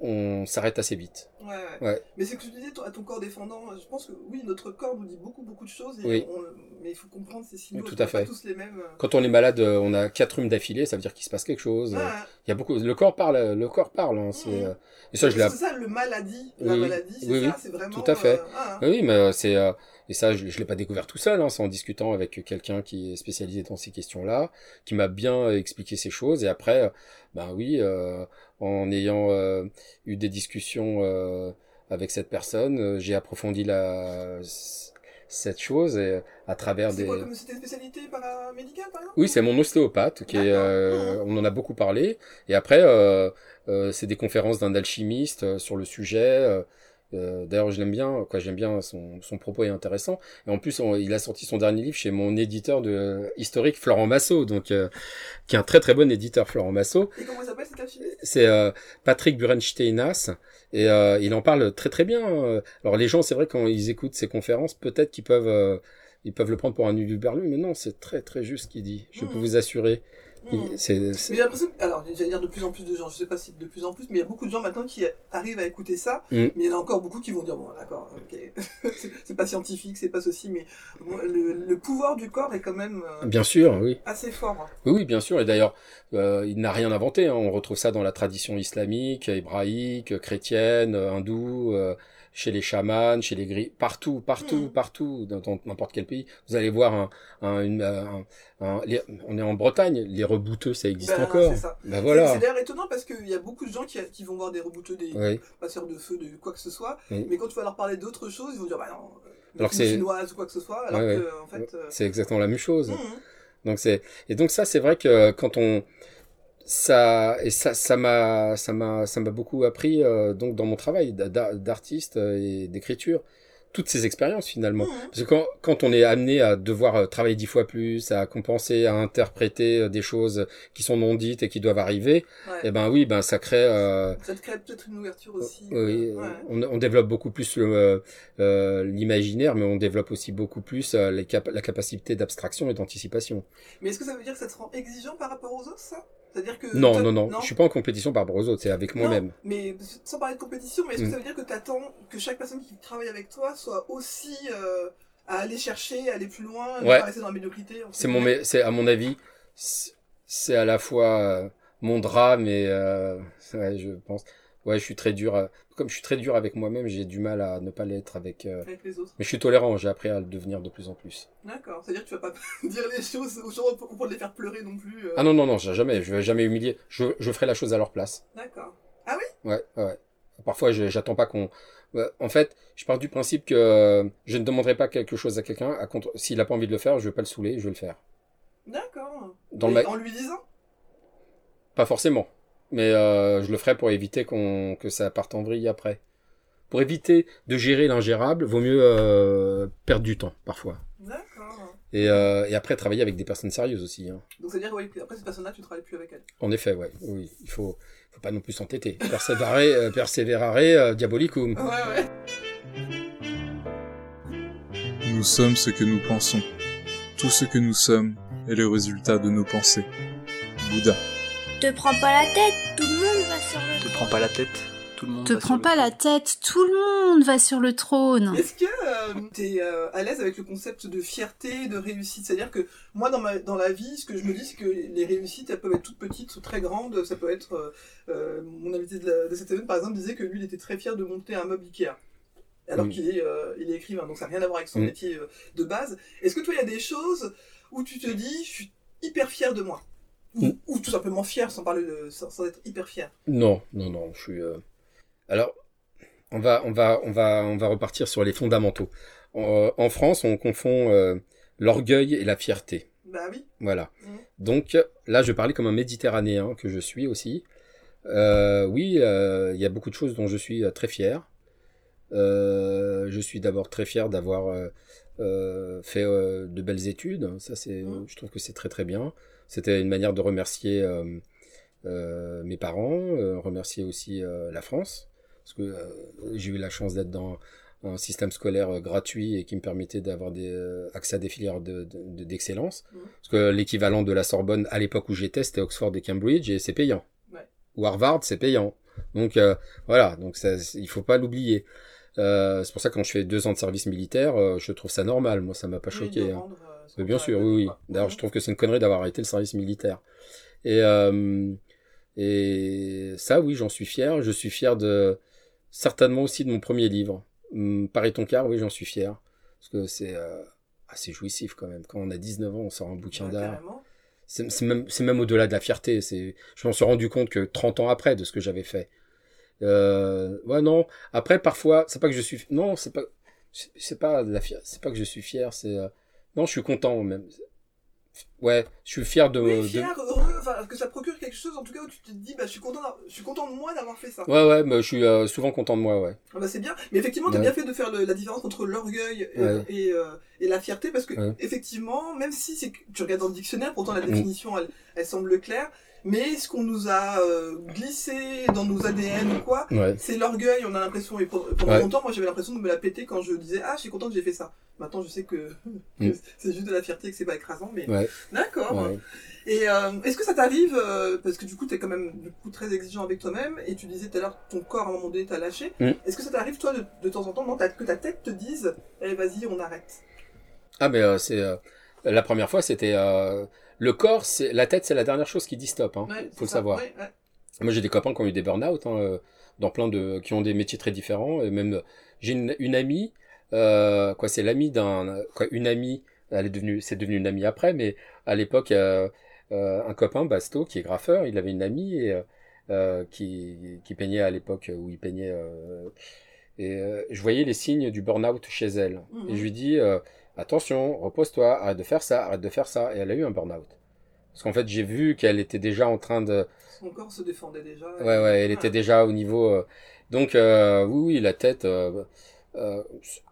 on s'arrête assez vite. Ouais, ouais. Ouais. Mais c'est que tu disais à ton corps défendant, je pense que oui, notre corps nous dit beaucoup beaucoup de choses, et Oui. on- mais il faut comprendre ces signaux. Tout à fait. Tous les mêmes. euh. Quand on est malade, euh, on a quatre rhumes d'affilée, ça veut dire qu'il se passe quelque chose. Ouais, Il y a beaucoup, le corps parle, le corps parle. Hein, c'est, euh, et ça, je l'ai. C'est ça le maladie, la Oui, maladie, c'est oui, ça, oui, c'est vraiment. tout à fait. euh, ah, Oui, mais euh, c'est euh, et ça, je, je l'ai pas découvert tout seul. Hein, c'est en discutant avec quelqu'un qui est spécialisé dans ces questions-là, qui m'a bien expliqué ces choses. Et après, euh, ben oui, euh, en ayant euh, eu des discussions euh, avec cette personne, euh, j'ai approfondi la cette chose et, à travers C'est des. quoi comme c'était spécialité paramédicale par exemple? Oui, c'est mon ostéopathe qui est. Euh, on en a beaucoup parlé. Et après, euh, euh, c'est des conférences d'un alchimiste sur le sujet. Euh, euh, D'ailleurs, je l'aime bien. Quoi, j'aime bien son, son propos est intéressant. Et en plus, on- il a sorti son dernier livre chez mon éditeur de historique Florent Massot, donc euh, qui est un très très bon éditeur, Florent Massot. Et comment s'appelle C'est euh, Patrick Burensteinas et euh, il en parle très très bien. euh. Alors les gens, c'est vrai quand ils écoutent ces conférences, peut-être qu'ils peuvent euh, ils peuvent le prendre pour un uluberlu, mais non, c'est très très juste ce qu'il dit. Je peux Mhm. vous assurer. Hmm. Il- C'est Mais c'est- j'ai l'impression que, alors j'allais dire de plus en plus de gens, je sais pas si de plus en plus, mais il y a beaucoup de gens maintenant qui arrivent à écouter ça, Mm. mais il y en a encore beaucoup qui vont dire, bon d'accord, ok, c'est- c'est pas scientifique, c'est pas ceci, mais bon, le, le pouvoir du corps est quand même euh, Bien sûr, oui. assez fort. hein. Oui, oui, bien sûr. Et d'ailleurs, euh, il n'a rien inventé. hein. On retrouve ça dans la tradition islamique, hébraïque, chrétienne, euh, hindoue, euh, chez les chamans, chez les gris, partout, partout, Mhm. partout, dans n'importe quel pays. Vous allez voir un, un, une, un- un- les- on est en Bretagne, les rebouteux, ça existe Ben, encore. c'est ça. Ben C'est- voilà. C'est d'ailleurs étonnant parce qu'il y a beaucoup de gens qui, qui vont voir des rebouteux, des Oui. passeurs de feu, de quoi que ce soit, Oui. mais quand tu vas leur parler d'autre chose, ils vont dire, bah non, euh, Alors que c'est- chinoise ou quoi que ce soit, alors Ouais, que en fait. euh, C'est exactement la même chose. mhm. Donc c'est et donc ça c'est vrai que quand on ça et ça ça m'a ça m'a ça m'a beaucoup appris euh, donc dans mon travail d'a- d'artiste euh, et d'écriture toutes ces expériences finalement parce que quand quand on est amené à devoir euh, travailler dix fois plus à compenser à interpréter euh, des choses qui sont non dites et qui doivent arriver Ouais. et ben oui ben ça crée euh, Ça te crée peut-être une ouverture aussi. oui, ouais. on, on développe beaucoup plus euh, l'imaginaire, mais on développe aussi beaucoup plus les cap- la capacité d'abstraction et d'anticipation. Mais est-ce que ça veut dire que ça te rend exigeant par rapport aux autres, ça? C'est-à-dire que. Non, non, non, je suis pas en compétition par rapport aux autres, c'est avec moi-même. Mais sans parler de compétition, mais est-ce que Mm. ça veut dire que tu attends que chaque personne qui travaille avec toi soit aussi euh, à aller chercher, à aller plus loin, Ouais. pas rester dans la médiocrité C'est mon, c'est à mon avis, c'est c'est à la fois euh, mon drame et euh, ouais, je pense, ouais, je suis très dur. à- comme je suis très dur avec moi-même, j'ai du mal à ne pas l'être avec. euh, avec les autres. mais je suis tolérant, j'ai appris à le devenir de plus en plus. D'accord. C'est-à-dire que tu vas pas dire les choses aux gens pour, les faire pleurer non plus. euh. Ah non, non, non, jamais, je vais jamais humilier. Je, je ferai la chose à leur place. D'accord. Ouais, ouais, ouais. Parfois, je- j'attends pas qu'on. En fait, je pars du principe que euh, je ne demanderai pas quelque chose à quelqu'un. À contre... S'il a pas envie de le faire, je vais pas le saouler, je vais le faire. D'accord. Dans le ma- En lui disant? Pas forcément, mais euh, je le ferai pour éviter qu'on que ça parte en vrille après. Pour éviter de gérer l'ingérable, vaut mieux euh, perdre du temps parfois. D'accord. Et, euh, et après travailler avec des personnes sérieuses aussi. Hein. Donc c'est-à-dire ouais, que après cette personne-là, tu travailles plus avec elle. En effet, ouais, oui, il faut, faut pas non plus s'entêter. Persévérer, euh, persévérare, euh, diabolicum. Ouais, ouais. Nous sommes ce que nous pensons. Tout ce que nous sommes est le résultat de nos pensées. Bouddha. Te prends pas la tête, tout le monde va sur le Te prends pas la tête, tout le monde. Te va sur prends le pas trône. la tête, tout le monde va sur le trône. Est-ce que euh, t'es euh, à l'aise avec le concept de fierté, de réussite? C'est-à-dire que moi, dans, ma, dans la vie, ce que je me dis, c'est que les réussites, elles peuvent être toutes petites ou très grandes. Ça peut être... euh, euh, mon invité de, la- de cette semaine, par exemple, disait que lui, il était très fier de monter un meuble Ikea. Alors qu'il est, euh, il est écrivain, donc ça n'a rien à voir avec son métier euh, de base. Est-ce que toi, il y a des choses où tu te dis, je suis hyper fier de moi? Ou, ou tout simplement fier, sans parler de, sans, sans être hyper fier. Non, non, non, je suis. euh, Alors, on va, on va, on va, on va repartir sur les fondamentaux. En, en France, on confond euh, l'orgueil et la fierté. Bah oui. Voilà. Mhm. Donc là, je parlais comme un Méditerranéen que je suis aussi. Euh, oui, il y a beaucoup de choses dont je suis très fier. Je suis d'abord très fier d'avoir euh, fait euh, de belles études. Ça, c'est, Mhm. je trouve que c'est très très bien. C'était une manière de remercier euh, euh, mes parents, euh, remercier aussi la France, parce que j'ai eu la chance d'être dans un système scolaire gratuit et qui me permettait d'avoir des, euh, accès à des filières de- de- d'excellence. Mhm. Parce que l'équivalent de la Sorbonne à l'époque où j'étais, c'était Oxford et Cambridge et c'est payant. Ouais. Ou Harvard, c'est payant. Donc euh, voilà, donc ça, il faut pas l'oublier. Euh, c'est pour ça que quand je fais deux ans de service militaire, je trouve ça normal. Moi, ça m'a pas choqué. hein. Mais bien sûr, oui, oui. D'ailleurs, je trouve que c'est une connerie d'avoir arrêté le service militaire. Et, euh, et ça, oui, j'en suis fier. Je suis fier de certainement aussi de mon premier livre. Hum, Paris ton quart, oui, j'en suis fier. Parce que c'est euh, assez jouissif quand même. Quand on a 19 ans, on sort un bouquin Ouais, d'art. C'est même, même au-delà de la fierté. Je m'en suis rendu compte que 30 ans après de ce que j'avais fait. Euh, ouais, non. Après, parfois, c'est pas que je suis, non, c'est pas, c'est pas de la fier, c'est pas que je suis fier, c'est, euh, non, je suis content même. Ouais, je suis fier de, Oui, de- fier, heureux, enfin, que ça procure quelque chose, en tout cas, où tu te dis, bah, je suis content, je suis content de moi d'avoir fait ça. ouais, ouais, mais je suis euh, souvent content de moi, ouais. Ah bah, c'est bien, mais effectivement, t'as Ouais. bien fait de faire le- la différence entre l'orgueil Ouais. et, euh, et la fierté, parce que, Ouais. effectivement, même si c'est que tu regardes dans le dictionnaire, pourtant la Mm. définition, elle, elle semble claire, mais ce qu'on nous a euh, glissé dans nos ADN ou quoi, Ouais. c'est l'orgueil, on a l'impression, et pendant, Ouais. longtemps, moi j'avais l'impression de me la péter quand je disais, ah, je suis content que j'ai fait ça. Maintenant, je sais que, Mm. que c'est juste de la fierté, que c'est pas écrasant, mais Ouais. d'accord. Et euh, est-ce que ça t'arrive, euh, parce que du coup, t'es quand même du coup très exigeant avec toi-même, et tu disais tout à l'heure, ton corps à un moment donné t'a lâché. Mm. Est-ce que ça t'arrive, toi, de, de temps en temps, non, que ta tête te dise, eh, vas-y, on arrête? Ah, mais euh, c'est, la première fois, c'était, le corps, c'est, la tête, c'est la dernière chose qui dit stop, hein. Ouais, Faut le ça, savoir. ouais, ouais. Moi, j'ai des copains qui ont eu des burn-out, hein, euh, dans plein de, qui ont des métiers très différents. Et même, j'ai une, une amie, euh, quoi, c'est l'amie d'un, quoi, une amie, elle est devenue, c'est devenu une amie après, mais à l'époque, euh, euh, un copain, Basto, qui est graffeur, il avait une amie et, qui, qui peignait à l'époque où il peignait, et je voyais les signes du burn-out chez elle. Mhm. Et je lui dis, attention, repose-toi, arrête de faire ça, arrête de faire ça. Et elle a eu un burn-out. Parce qu'en fait, j'ai vu qu'elle était déjà en train de, Son corps se défendait déjà. Ouais, ouais, elle était déjà au niveau. euh, Donc, euh, oui, oui, la tête. euh,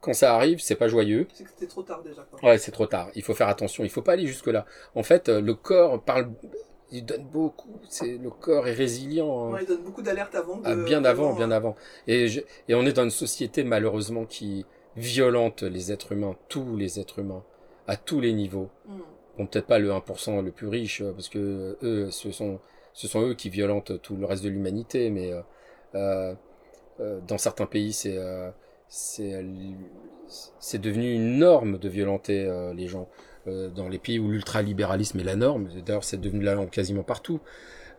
quand ça arrive, c'est pas joyeux. C'est que c'était trop tard déjà, quoi. Ouais, c'est trop tard. Il faut faire attention. Il faut pas aller jusque là. En fait, le corps parle. Il donne beaucoup. C'est le corps est résilient. hein. Ouais, il donne beaucoup d'alertes avant. Ah, bien avant, bien avant. Et, je- et on est dans une société malheureusement qui violente les êtres humains, tous les êtres humains, à tous les niveaux. hmm. Bon, peut-être pas le 1% le plus riche, euh, parce que euh, eux, ce sont, ce sont eux qui violentent tout le reste de l'humanité, mais euh, euh, euh, dans certains pays, c'est euh, c'est c'est devenu une norme de violenter les gens. Euh, dans les pays où l'ultralibéralisme est la norme, d'ailleurs c'est devenu la norme quasiment partout,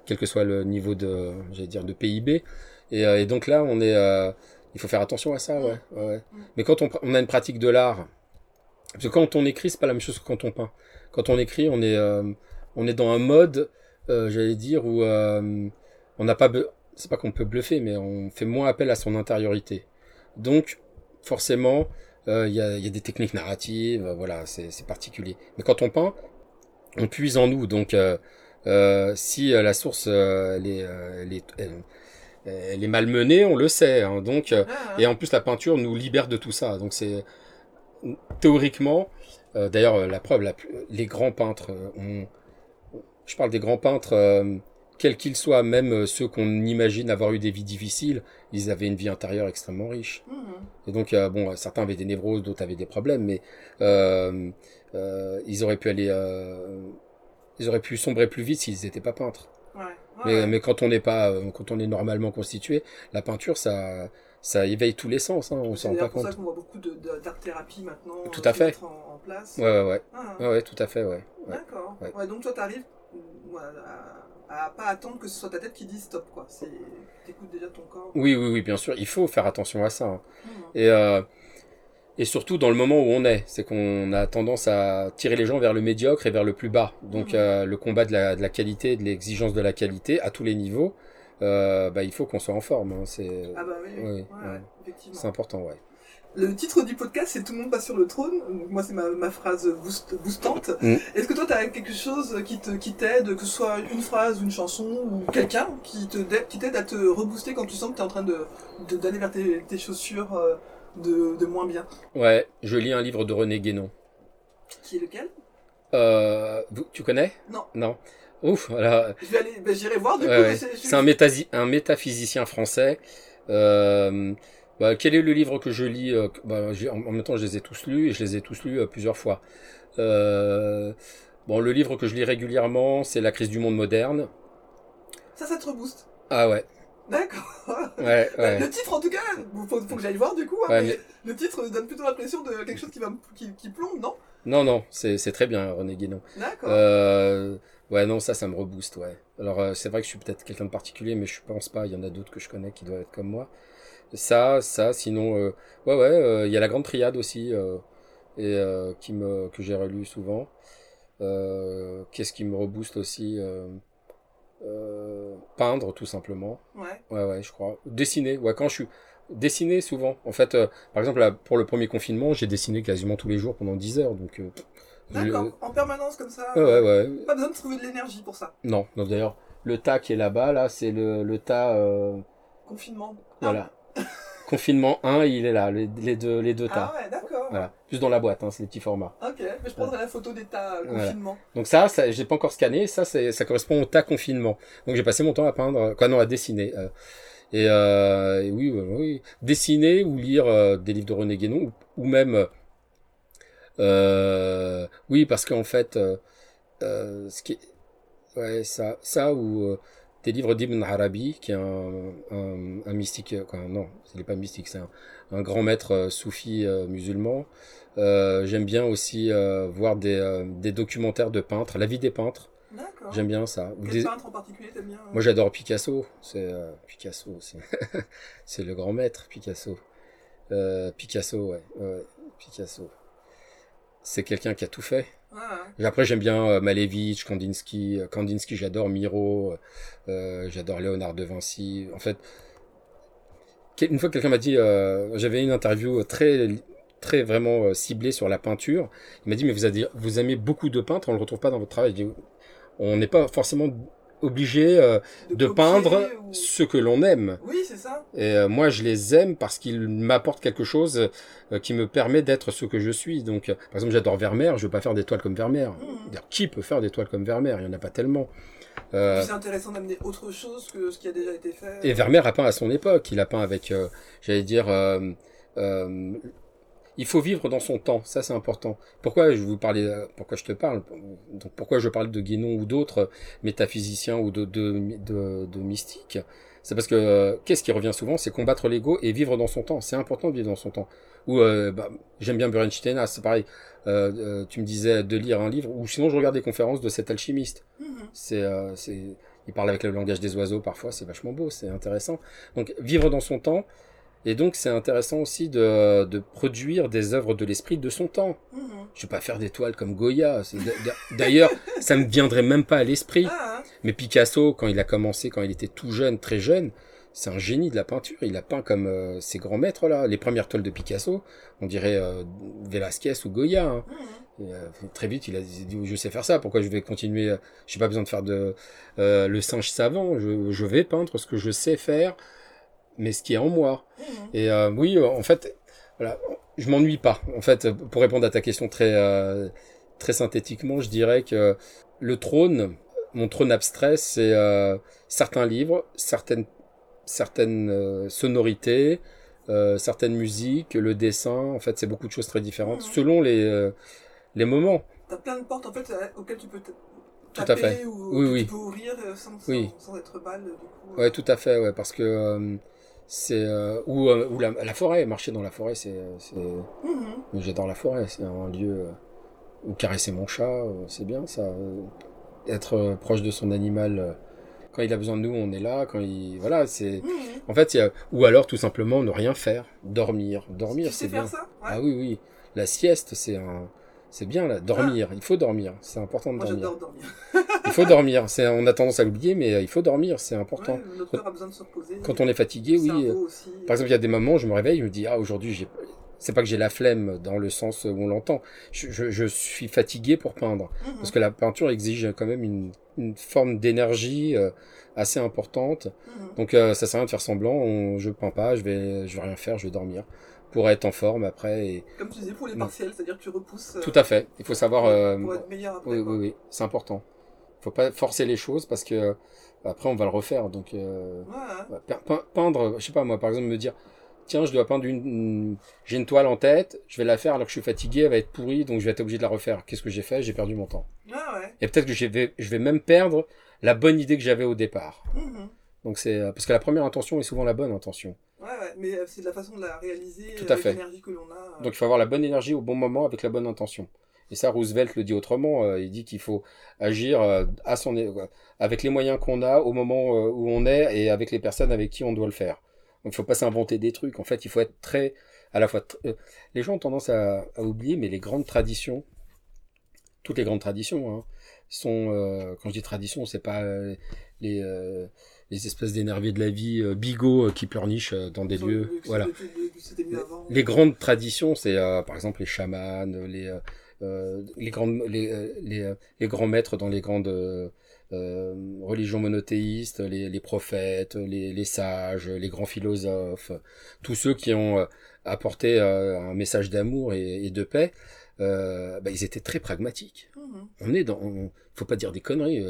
quel que soit le niveau de, j'allais dire, de PIB. Et, euh, et donc là, on est, euh, il faut faire attention à ça, ouais. ouais. Mais quand on, a une pratique de l'art, parce que quand on écrit, c'est pas la même chose que quand on peint. Quand on écrit, on est, euh, on est dans un mode, euh, j'allais dire, où euh, on n'a pas, c'est pas qu'on peut bluffer, mais on fait moins appel à son intériorité. Donc, forcément, il y, a, il y a des techniques narratives, voilà, c'est particulier. Mais quand on peint, on puise en nous. Donc, si la source, elle, est, elle, est, elle, elle est malmenée, on le sait. hein. donc, euh, Ah, et en plus, la peinture nous libère de tout ça. Donc, c'est théoriquement, euh, d'ailleurs, la preuve, la plus- les grands peintres, euh, je parle des grands peintres, euh, quels qu'ils soient, même euh, ceux qu'on imagine avoir eu des vies difficiles, ils avaient une vie intérieure extrêmement riche. hmm. Et donc, euh, bon, certains avaient des névroses, d'autres avaient des problèmes, mais euh, euh, ils auraient pu aller, euh, ils auraient pu sombrer plus vite s'ils n'étaient pas peintres. Ouais, Mais, ouais. mais quand on n'est pas, euh, quand on est normalement constitué, la peinture, ça, ça éveille tous les sens. Hein, on C'est s'en rend pas pour compte. ça qu'on voit beaucoup de- d'art-thérapie maintenant Tout euh, à fait. en, en place. Ouais, ouais, ouais, Ah, ouais, ouais, tout à fait, ouais. D'accord. Ouais. Donc toi, t'arrives à, à pas attendre que ce soit ta tête qui dise stop, quoi. C'est, t'écoutes déjà ton corps. Oui, oui, oui, bien sûr. Il faut faire attention à ça. hein. Mhm. Et, euh, et surtout dans le moment où on est, c'est qu'on a tendance à tirer les gens vers le médiocre et vers le plus bas. Donc Mhm. euh, le combat de la, de la qualité, de l'exigence de la qualité à tous les niveaux, euh, bah, il faut qu'on soit en forme. hein, c'est Ah bah oui, oui, ouais, ouais. c'est important, ouais. Le titre du podcast, c'est Tout le monde passe sur le trône. Donc, moi, c'est ma, ma phrase boost- boostante. Mm. Est-ce que toi, tu as quelque chose qui te qui t'aide, que ce soit une phrase, une chanson ou quelqu'un qui te qui t'aide à te rebooster quand tu sens que tu es en train de de- d'aller vers tes, tes chaussures euh, de, de moins bien Ouais, je lis un livre de René Guénon. Qui est lequel? Euh, vous- tu connais? Non. Non. Ouf, voilà. Ben, j'irai voir du Ouais, coup. ouais. c'est- un, un métaphysicien français. Euh, bah, quel est le livre que je lis euh, bah, en même temps, je les ai tous lus et je les ai tous lus euh, plusieurs fois. Euh, bon, le livre que je lis régulièrement, c'est La crise du monde moderne. Ça, ça te rebooste? Ah ouais, D'accord. ouais, ouais. Le titre, en tout cas, faut, faut que j'aille voir du coup. hein, Ouais, mais mais- Le titre donne plutôt l'impression de quelque chose qui va me- qui, qui plombe, non? Non, non, c'est très bien, René Guénon. D'accord. Euh, ouais, non, ça, ça me rebooste, ouais. Alors, euh, c'est vrai que je suis peut-être quelqu'un de particulier, mais je pense pas. Il y en a d'autres que je connais qui doivent être comme moi. Ça, ça, sinon, euh, ouais, ouais, euh, il y a la Grande Triade aussi, euh, et euh, qui me, que j'ai relu souvent. Euh, Qu'est-ce qui me rebooste aussi euh, Peindre, tout simplement. Ouais. Ouais, ouais, je crois. Dessiner, ouais, quand je suis... Dessiner souvent. En fait, euh, par exemple, là, pour le premier confinement, j'ai dessiné quasiment tous les jours pendant 10 heures, donc... euh, D'accord. En permanence comme ça. Ouais, ouais. Pas besoin de trouver de l'énergie pour ça. Non, non d'ailleurs, le tas qui est là-bas, là, c'est le, le tas, Confinement. voilà. Confinement 1, il est là, les, les deux, les deux Ah, tas. ah ouais, d'accord. Voilà. Plus dans la boîte, hein, c'est les petits formats. Ok, mais je prendrai la photo d'état euh, Voilà. confinement. Donc ça, ça j'ai pas encore scanné, ça, ça correspond au tas confinement. Donc j'ai passé mon temps à peindre, quoi, non, à dessiner. euh. et, euh, et oui, oui, oui, dessiner ou lire euh, des livres de René Guénon, ou, ou même, euh, oui, parce qu'en fait, euh, euh, ce qui est, ouais, ça, ça ou euh, des livres d'Ibn Arabi, qui est un, un, un mystique, euh, quoi, non, il n'est pas mystique, c'est un, un grand maître euh, soufi euh, musulman. Euh, J'aime bien aussi voir des, des documentaires de peintres, la vie des peintres. J'aime bien ça. Quel des- peintre en particulier t'aimes bien Moi j'adore Picasso. C'est Picasso, c'est c'est le grand maître Picasso. Picasso, ouais, ouais, Picasso. C'est quelqu'un qui a tout fait. Après, j'aime bien euh, Malevich, Kandinsky. Kandinsky, j'adore Miro. euh, j'adore Léonard de Vinci. En fait, une fois, quelqu'un m'a dit, euh, j'avais une interview très, très vraiment euh, ciblée sur la peinture. Il m'a dit, mais vous, avez- vous aimez beaucoup de peintres, on le retrouve pas dans votre travail. Je dis, on n'est pas forcément obligé euh, de peindre ou- ce que l'on aime. Oui, c'est ça. Et euh, moi, je les aime parce qu'ils m'apportent quelque chose euh, qui me permet d'être ce que je suis. Donc, par exemple, j'adore Vermeer, je veux pas faire des toiles comme Vermeer. Dire, qui peut faire des toiles comme Vermeer? Il y en a pas tellement. Euh, C'est intéressant d'amener autre chose que ce qui a déjà été fait. et Vermeer a peint à son époque. Il a peint avec, euh, j'allais dire, euh, il faut vivre dans son temps. Ça, c'est important. Pourquoi je vous parlais, pourquoi je te parle? Donc, pourquoi je parle de Guénon ou d'autres métaphysiciens ou de, de, de, de mystiques? C'est parce que euh, qu'est-ce qui revient souvent C'est combattre l'ego et vivre dans son temps. C'est important de vivre dans son temps. Ou euh, bah, j'aime bien Burenstein, c'est pareil. Euh, euh, tu me disais de lire un livre, ou sinon je regarde des conférences de cet alchimiste. Mhm. C'est, euh, c'est, il parle avec le langage des oiseaux parfois, c'est vachement beau, c'est intéressant. Donc vivre dans son temps, et donc c'est intéressant aussi de, de produire des œuvres de l'esprit de son temps. Mhm. Je vais pas faire des toiles comme Goya. D'ailleurs, ça me viendrait même pas à l'esprit. Ah, hein. Mais Picasso, quand il a commencé, quand il était tout jeune, très jeune, c'est un génie de la peinture. Il a peint comme euh, ses grands maîtres là. Les premières toiles de Picasso, on dirait euh, Velázquez ou Goya. hein. Mhm. Et, euh, très vite, il a dit je sais faire ça. Pourquoi je vais continuer euh, J'ai pas besoin de faire de euh, le singe savant. Je, je vais peindre ce que je sais faire, mais ce qui est en moi. Mhm. Et euh, oui, euh, en fait, voilà, je m'ennuie pas. En fait, pour répondre à ta question très euh, très synthétiquement, je dirais que le trône, mon trône abstrait, c'est euh, certains livres, certaines certaines euh, sonorités, euh, certaines musiques, le dessin. En fait, c'est beaucoup de choses très différentes Mhm. selon les euh, les moments. T'as plein de portes en fait euh, auxquelles tu peux t- Tout à fait. ou Oui, oui. tu peux ouvrir euh, sans, sans, Oui. sans être balle du coup. Ouais, tout à fait, ouais, parce que euh, c'est euh, ou euh, ou la, la forêt, marcher dans la forêt, c'est Mhm. J'adore la forêt, c'est un lieu euh, où caresser mon chat, c'est bien ça. Être proche de son animal, quand il a besoin de nous, on est là. Quand il, voilà, c'est. Mhm. En fait, a... ou alors tout simplement ne rien faire, dormir, dormir, c'est bien. ça? Ouais. Ah oui, oui, la sieste, c'est un, C'est bien là, dormir. Il faut dormir. C'est important de Moi, dormir. Il faut dormir. C'est, on a tendance à l'oublier, mais euh, il faut dormir. C'est important. Ouais, notre corps a besoin de se reposer. Quand on est fatigué, oui. euh, aussi. Par exemple, il y a des moments, je me réveille, je me dis, ah, aujourd'hui, j'ai, c'est pas que j'ai la flemme dans le sens où on l'entend. Je, je, je suis fatigué pour peindre. Parce que la peinture exige quand même une, une forme d'énergie euh, assez importante. Donc, euh, ça sert à rien de faire semblant. On, je peins pas, je vais, je vais rien faire, je vais dormir. Pour être en forme après. Et... Comme tu disais, pour les Non. partiels, c'est-à-dire que tu repousses. euh, Tout à fait. Il faut savoir. pour, euh, être meilleur après. oui, oui, oui, c'est important. Faut pas forcer les choses parce que euh, après on va le refaire. Donc, euh, Ouais, peindre, je sais pas moi, par exemple me dire, tiens, je dois peindre une, une- j'ai une toile en tête, je vais la faire alors que je suis fatigué, elle va être pourrie, donc je vais être obligé de la refaire. Qu'est-ce que j'ai fait? J'ai perdu mon temps. Ah ouais. Et peut-être que je vais, je vais même perdre la bonne idée que j'avais au départ. Mhm. Donc c'est euh, parce que la première intention est souvent la bonne intention. Ouais, ouais. Mais euh, c'est de la façon de la réaliser Tout à avec fait. l'énergie que l'on a. euh. Donc il faut avoir la bonne énergie au bon moment avec la bonne intention. Et ça, Roosevelt le dit autrement. il dit qu'il faut agir à son, avec les moyens qu'on a au moment où on est et avec les personnes avec qui on doit le faire. Donc il faut pas s'inventer des trucs. En fait, il faut être très, à la fois. les gens ont tendance à, à oublier, mais les grandes traditions, toutes les grandes traditions, hein, sont. euh, quand je dis tradition, c'est pas euh, les euh, les espèces d'énervés de la vie euh, bigots euh, qui pleurnichent euh, dans des lieux. Voilà. avant. Les grandes traditions, c'est par exemple les chamans, les les grandes les les, les grands maîtres dans les grandes religions monothéistes, les, les prophètes, les, les sages, les grands philosophes, tous ceux qui ont apporté un message d'amour et, et de paix, bah, ils étaient très pragmatiques. Mhm. On est dans, on- faut pas dire des conneries.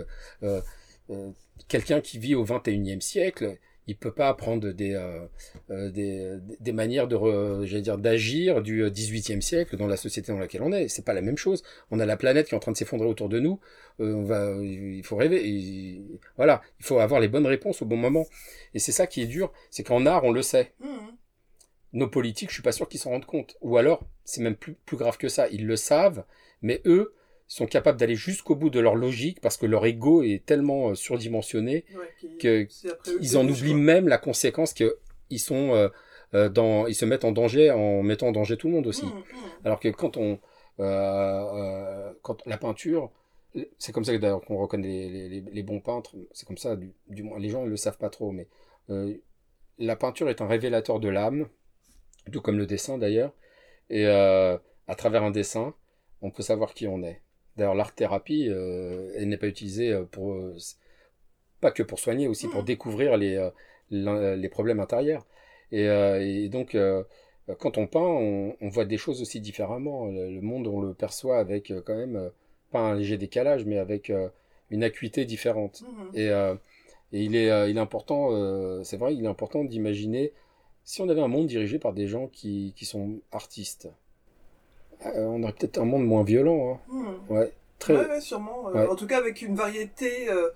Euh, Quelqu'un qui vit au 21e siècle, il peut pas apprendre des, euh, euh, des, des manières de, j'allais dire, d'agir du euh, 18e siècle dans la société dans laquelle on est. C'est pas la même chose. On a la planète qui est en train de s'effondrer autour de nous. Euh, on va, il faut rêver. Il- voilà, il faut avoir les bonnes réponses au bon moment. Et c'est ça qui est dur, c'est qu'en art, on le sait. Mhm. Nos politiques, je suis pas sûr qu'ils s'en rendent compte. Ou alors, c'est même plus, plus grave que ça. Ils le savent, mais eux sont capables d'aller jusqu'au bout de leur logique parce que leur ego est tellement euh, surdimensionné Ouais, qui- que c'est après eux ils qui en oublient quoi. même la conséquence que ils sont euh, euh, dans, ils se mettent en danger en mettant en danger tout le monde aussi. Mhm, mhm. Alors que quand on, euh, quand la peinture, c'est comme ça que d'ailleurs qu'on reconnaît les, les, les- les bons peintres. C'est comme ça, du, du moins les gens ne le savent pas trop, mais euh, la peinture est un révélateur de l'âme, tout comme le dessin d'ailleurs. Et euh, à travers un dessin, on peut savoir qui on est. D'ailleurs, l'art thérapie, euh, elle n'est pas utilisée euh, pour euh, pas que pour soigner, aussi pour Mhm. découvrir les problèmes intérieurs. Et, et donc, quand on peint, on, on voit des choses aussi différemment. Le, le monde, on le perçoit avec quand même, pas un léger décalage, mais avec une acuité différente. Mhm. Et, euh, et il, est, il est important, euh, c'est vrai, il est important d'imaginer si on avait un monde dirigé par des gens qui, qui sont artistes. Euh, on aurait peut-être un monde moins violent. Hein. Mhm. Ouais, très. Ouais, ouais, sûrement. Euh, Ouais. En tout cas, avec une variété euh,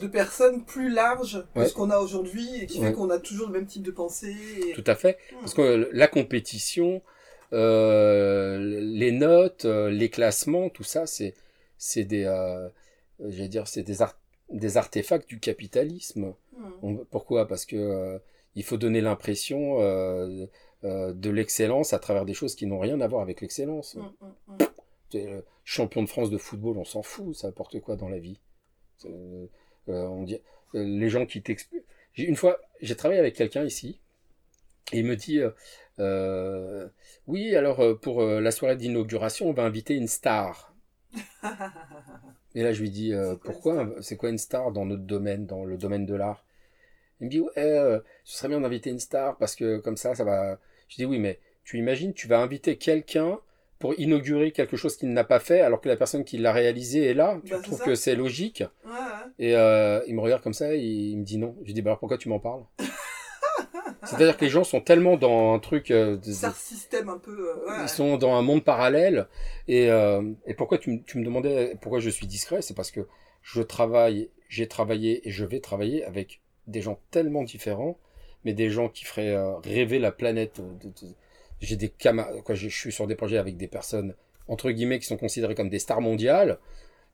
de personnes plus large que ce qu'on a aujourd'hui et qui fait qu'on a toujours le même type de pensée. et- Tout à fait. Mhm. Parce que la compétition, euh, les notes, les classements, tout ça, c'est c'est des, dire, c'est des, ar- des artefacts du capitalisme. On- pourquoi? Parce que il faut donner l'impression euh, de l'excellence à travers des choses qui n'ont rien à voir avec l'excellence. Mhm. T'es, euh, champion de France de football, on s'en fout, ça apporte quoi dans la vie? Euh, on dit, euh, Les gens qui t'expliquent. Une fois, j'ai travaillé avec quelqu'un ici, et il me dit euh, Oui, alors pour la soirée d'inauguration, on va inviter une star. Et là, je lui dis Pourquoi C'est quoi une star dans notre domaine, dans le domaine de l'art? Il me dit Ouais, euh, ce serait bien d'inviter une star parce que comme ça, ça va. Je dis Oui, mais tu imagines, tu vas inviter quelqu'un pour inaugurer quelque chose qu'il n'a pas fait alors que la personne qui l'a réalisé est là. Tu Bah, trouves que c'est logique? Ouais, ouais. Et euh, il me regarde comme ça et il me dit non. Je lui dis bah alors pourquoi tu m'en parles? C'est-à-dire que les gens sont tellement dans un truc, euh, de- système un peu. euh, ouais. ils sont dans un monde parallèle. Et, et pourquoi tu me demandais pourquoi je suis discret? C'est parce que je travaille, j'ai travaillé et je vais travailler avec des gens tellement différents, mais des gens qui feraient euh, rêver la planète. de- J'ai des camarades, quoi, je suis sur des projets avec des personnes entre guillemets qui sont considérées comme des stars mondiales.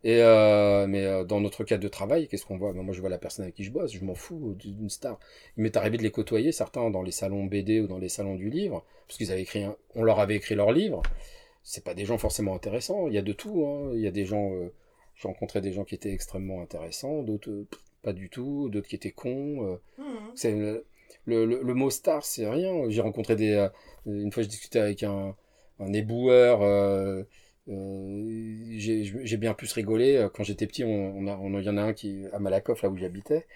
Et euh, mais euh, dans notre cadre de travail, qu'est-ce qu'on voit? Ben, Moi, je vois la personne avec qui je bosse, je m'en fous d'une star. Il m'est arrivé de les côtoyer, certains dans les salons BD ou dans les salons du livre, parce qu'ils avaient écrit, un- on leur avait écrit leur livre. c'est pas des gens forcément intéressants. Il y a de tout. Hein. Il y a des gens. euh, j'ai rencontré des gens qui étaient extrêmement intéressants, d'autres euh, pas du tout, d'autres qui étaient cons. euh. C'est le, le, mot star, c'est rien. J'ai rencontré des. euh, une fois, je discutais avec un, un éboueur. euh, euh, j'ai bien plus rigolé. Quand j'étais petit, on, on a, on, il y en a un qui, à Malakoff, là où j'habitais,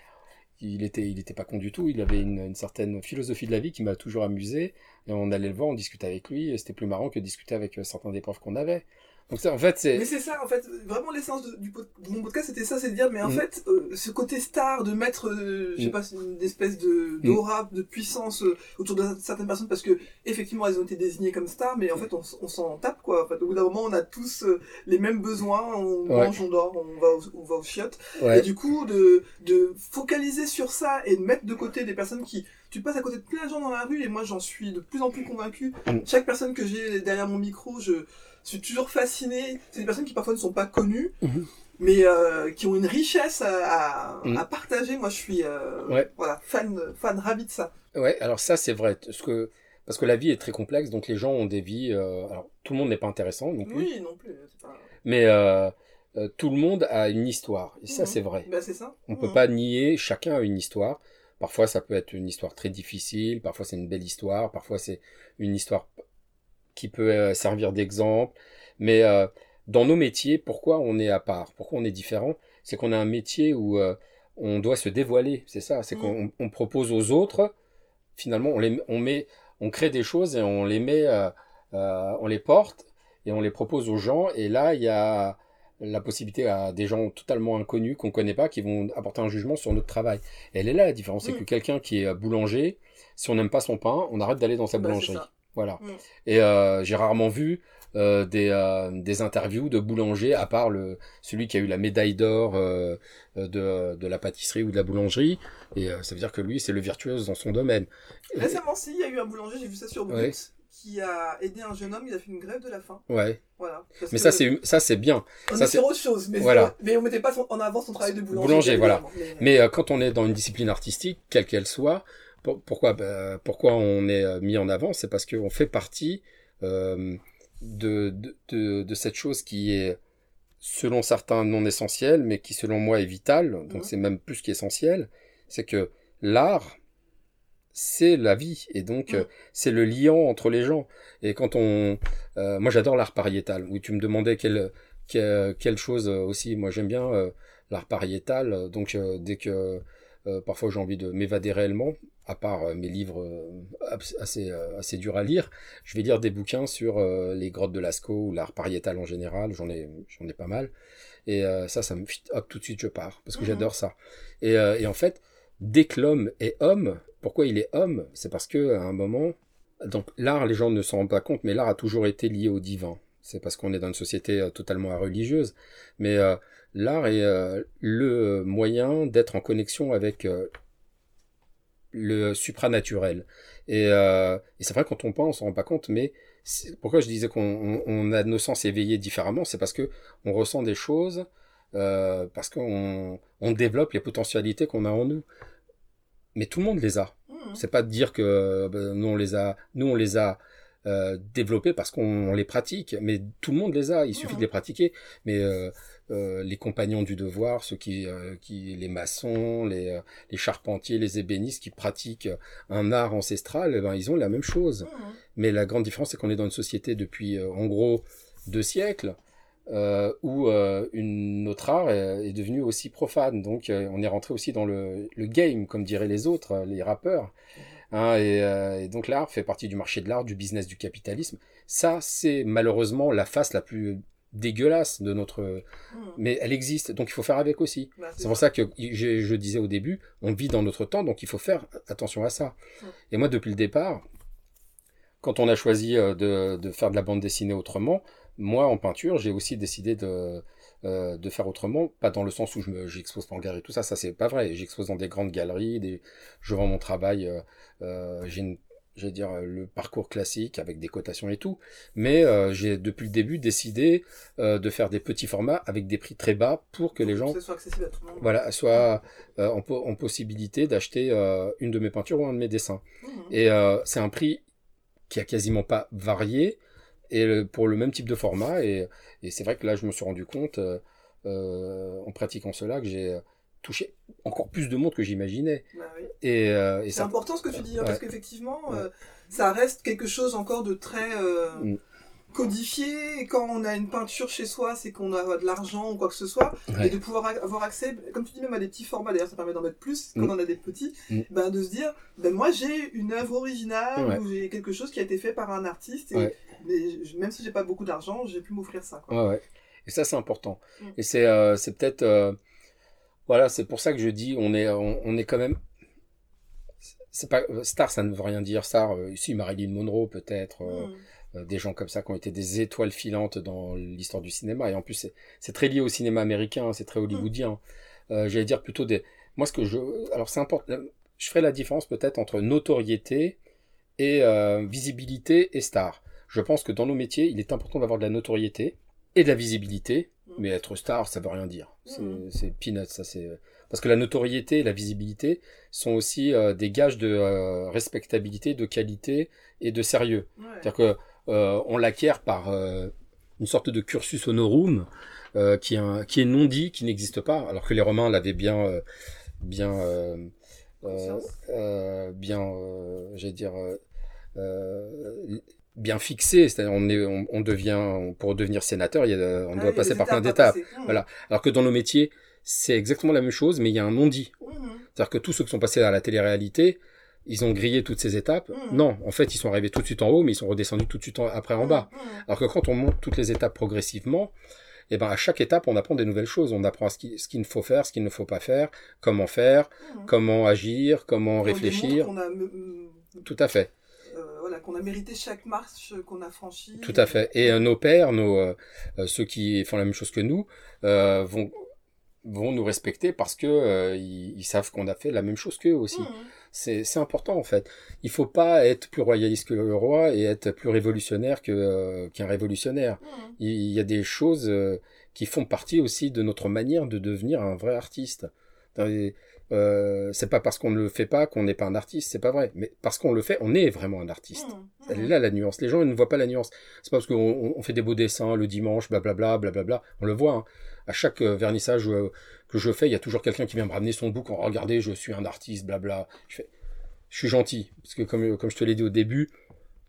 il était, il était pas con du tout. Il avait une, certaine philosophie de la vie qui m'a toujours amusé. Et on allait le voir, on discutait avec lui. C'était plus marrant que de discuter avec certains des profs qu'on avait. Donc ça, en fait, c'est. Mais c'est ça, en fait, vraiment l'essence de, du pod- de mon podcast, c'était ça, c'est de dire, mais en Mm. fait, euh, ce côté star, de mettre, euh, je sais Mm. pas, une espèce de d'aura, de puissance euh, autour de certaines personnes, parce que effectivement, elles ont été désignées comme stars, mais en fait, on, s'en tape, quoi. En fait, au bout d'un moment, on a tous euh, les mêmes besoins, on Ouais. mange, on dort, on va, au, on va aux chiottes. Ouais. Et du coup, de, de focaliser sur ça et de mettre de côté des personnes qui. Tu passes à côté de plein de gens dans la rue et moi j'en suis de plus en plus convaincu. Mm. Chaque personne que j'ai derrière mon micro, je suis toujours fasciné. C'est des personnes qui parfois ne sont pas connues, Mhm. mais euh, qui ont une richesse à, à, à partager. Moi je suis euh, Ouais. voilà, fan, fan ravi de ça. Ouais, alors ça c'est vrai, parce que parce que la vie est très complexe, donc les gens ont des vies. euh, alors tout le monde n'est pas intéressant non plus, Oui, non plus. Pas... mais tout le monde a une histoire, et ça Mhm. c'est vrai. C'est ça. On peut Mhm. pas nier, chacun a une histoire. Parfois ça peut être une histoire très difficile, parfois c'est une belle histoire, parfois c'est une histoire qui peut euh, servir d'exemple. Mais euh, dans nos métiers, pourquoi on est à part? Pourquoi on est différent? C'est qu'on a un métier où euh, on doit se dévoiler, c'est ça. C'est Mm. qu'on on propose aux autres, finalement, on, les, on, met, on crée des choses et on les met, euh, euh, on les porte et on les propose aux gens. Et là, il y a la possibilité à des gens totalement inconnus qu'on connaît pas qui vont apporter un jugement sur notre travail. Et elle est là la différence, c'est Mm. que quelqu'un qui est boulanger, si on n'aime pas son pain, on arrête d'aller dans sa Bah, boulangerie. Voilà. Mm. Et euh, j'ai rarement vu euh, des, euh, des interviews de boulangers, à part le, celui qui a eu la médaille d'or euh, euh, de, de la pâtisserie ou de la boulangerie. Et euh, ça veut dire que lui, c'est le virtuose dans son domaine. Récemment, si, il y a eu un boulanger, j'ai vu ça sur Brut, Ouais. qui a aidé un jeune homme, il a fait une grève de la faim. Ouais. Voilà. Parce Mais que ça, c'est ça c'est bien. On ça, est c'est- sur autre chose, mais, Voilà. mais on mettait pas son- en avant son travail de boulanger. Boulanger, voilà. Mais euh, quand on est dans une discipline artistique, quelle qu'elle soit, pour- pourquoi, bah, pourquoi on est euh, mis en avant? C'est parce qu'on fait partie euh, de, de, de, de cette chose qui est, selon certains, non essentielle, mais qui, selon moi, est vitale. Donc, Mhm. c'est même plus qu'essentiel. C'est que l'art, c'est la vie. Et donc, Mhm. euh, c'est le liant entre les gens. Et quand on... euh, moi, j'adore l'art pariétal. Où tu me demandais quelle, quelle, quelle chose aussi. Moi, j'aime bien euh, l'art pariétal. Donc, dès que... parfois, j'ai envie de m'évader réellement, à part euh, mes livres euh, assez, euh, assez durs à lire, je vais lire des bouquins sur les grottes de Lascaux ou l'art pariétal en général. J'en ai, j'en ai pas mal. Et ça, ça me... Hop, tout de suite, je pars. Parce que Mhm. j'adore ça. Et, et en fait, dès que l'homme est homme, pourquoi il est homme? C'est parce que à un moment, donc l'art, les gens ne s'en rendent pas compte, mais l'art a toujours été lié au divin. C'est parce qu'on est dans une société totalement religieuse, mais euh, l'art est euh, le moyen d'être en connexion avec euh, le supranaturel. Et, euh, et c'est vrai quand on pense, on s'en rend pas compte, mais pourquoi je disais qu'on on- on a nos sens éveillés différemment, c'est parce que on ressent des choses, euh, parce qu'on on développe les potentialités qu'on a en nous. Mais tout le monde les a. Mhm. C'est pas de dire que ben, nous on les a, nous on les a euh, développés parce qu'on les pratique, mais tout le monde les a. Il suffit Mhm. de les pratiquer. Mais les compagnons du devoir, ceux qui, euh, qui les maçons, les, euh, les charpentiers, les ébénistes qui pratiquent un art ancestral, eh ben, ils ont la même chose. Mhm. Mais la grande différence, c'est qu'on est dans une société depuis, euh, en gros, deux siècles, euh, où euh, une, notre art est, est devenu aussi profane. Donc, euh, on est rentré aussi dans le, le game, comme diraient les autres, euh, les rappeurs. Hein, et, euh, et donc, l'art fait partie du marché de l'art, du business du capitalisme. Ça, c'est malheureusement la face la plus dégueulasse de notre... Mhm. Mais elle existe, donc il faut faire avec aussi. Bah, C'est pour ça que je, je disais au début, on vit dans notre temps, donc il faut faire attention à ça. Ouais. Et moi, depuis le départ, quand on a choisi euh, de, de faire de la bande dessinée autrement, moi, en peinture, j'ai aussi décidé de, euh, de faire autrement, pas dans le sens où je me, j'expose pas en galerie, tout ça, ça c'est pas vrai. J'expose dans des grandes galeries, des, je vends mon travail, euh, j'ai une je vais dire euh, le parcours classique avec des cotations et tout, mais euh, j'ai depuis le début décidé euh, de faire des petits formats avec des prix très bas pour que les gens Que ce soit accessible à tout le monde. voilà, soient euh, en, po- en possibilité d'acheter une de mes peintures ou un de mes dessins. Mhm. Et c'est un prix qui a quasiment pas varié et le- pour le même type de format. Et, et c'est vrai que là, je me suis rendu compte, en pratiquant cela, que j'ai touché encore plus de monde que j'imaginais. Bah oui. Et, euh, et C'est ça, important ce que tu dis, hein, Ouais. parce qu'effectivement, Ouais. euh, ça reste quelque chose encore de très euh, Mm. codifié. Et quand on a une peinture chez soi, c'est qu'on a de l'argent ou quoi que ce soit. Ouais. Et de pouvoir avoir accès, comme tu dis, même à des petits formats, d'ailleurs ça permet d'en mettre plus quand Mm. on a des petits, Mm. ben, de se dire, ben, moi j'ai une œuvre originale ou j'ai quelque chose qui a été fait par un artiste. Et, mais je- même si j'ai pas beaucoup d'argent, j'ai pu m'offrir ça. Quoi. Et ça, c'est important. Et c'est, c'est peut-être, voilà, c'est pour ça que je dis, on est, on, on est quand même. C'est pas star, ça ne veut rien dire. Star, euh, ici Marilyn Monroe peut-être, euh, Mm. euh, des gens comme ça qui ont été des étoiles filantes dans l'histoire du cinéma. Et en plus, c'est, très lié au cinéma américain, c'est très hollywoodien. Euh, j'allais dire plutôt des. Moi, ce que je, alors c'est important. Je ferai la différence peut-être entre notoriété et euh, visibilité et star. Je pense que dans nos métiers, il est important d'avoir de la notoriété et de la visibilité, mais être star, ça veut rien dire. C'est, c'est peanuts, ça c'est. Parce que la notoriété et la visibilité sont aussi euh, des gages de euh, respectabilité, de qualité et de sérieux. Ouais. C'est-à-dire que euh, on l'acquiert par euh, une sorte de cursus honorum euh, qui, est un- qui est non dit, qui n'existe pas, alors que les Romains l'avaient bien, euh, bien, euh, euh, euh, bien, euh, j'allais dire, euh, euh, bien fixé. C'est-à-dire on est, on, on devient, on- pour devenir sénateur, il y a, on Ah, doit y passer par plein d'étapes. passer. Mm. Voilà. Alors que dans nos métiers, c'est exactement la même chose, mais il y a un non dit. Mhm. C'est-à-dire que tous ceux qui sont passés à la télé-réalité, ils ont grillé toutes ces étapes. Mhm. Non, en fait, ils sont arrivés tout de suite en haut, mais ils sont redescendus tout de suite en- après en bas. Alors que quand on monte toutes les étapes progressivement, eh ben à chaque étape, on apprend des nouvelles choses. On apprend ce qui- ce qu'il faut faire, ce qu'il ne faut pas faire, comment faire, comment agir, comment On réfléchir. a, Tout à fait, euh, voilà, qu'on a mérité chaque marche qu'on a franchie. tout à fait. Et euh, nos pères, nos euh, ceux qui font la même chose que nous, vont vont nous respecter parce que ils, ils savent qu'on a fait la même chose qu'eux aussi. Mhm. C'est important en fait. Il faut pas être plus royaliste que le roi et être plus révolutionnaire qu'un révolutionnaire. Mhm. Il il y a des choses qui font partie aussi de notre manière de devenir un vrai artiste. Euh, c'est pas parce qu'on ne le fait pas qu'on n'est pas un artiste, c'est pas vrai. Mais parce qu'on le fait, on est vraiment un artiste. Mhm. Elle est là la nuance. Les gens ils ne voient pas la nuance. C'est pas parce qu'on on- on fait des beaux dessins le dimanche, blablabla, blablabla. On le voit. hein. À chaque euh, vernissage euh, que je fais, il y a toujours quelqu'un qui vient me ramener son bouc en regardez, je suis un artiste, blabla. Je fais, je suis gentil parce que comme comme je te l'ai dit au début,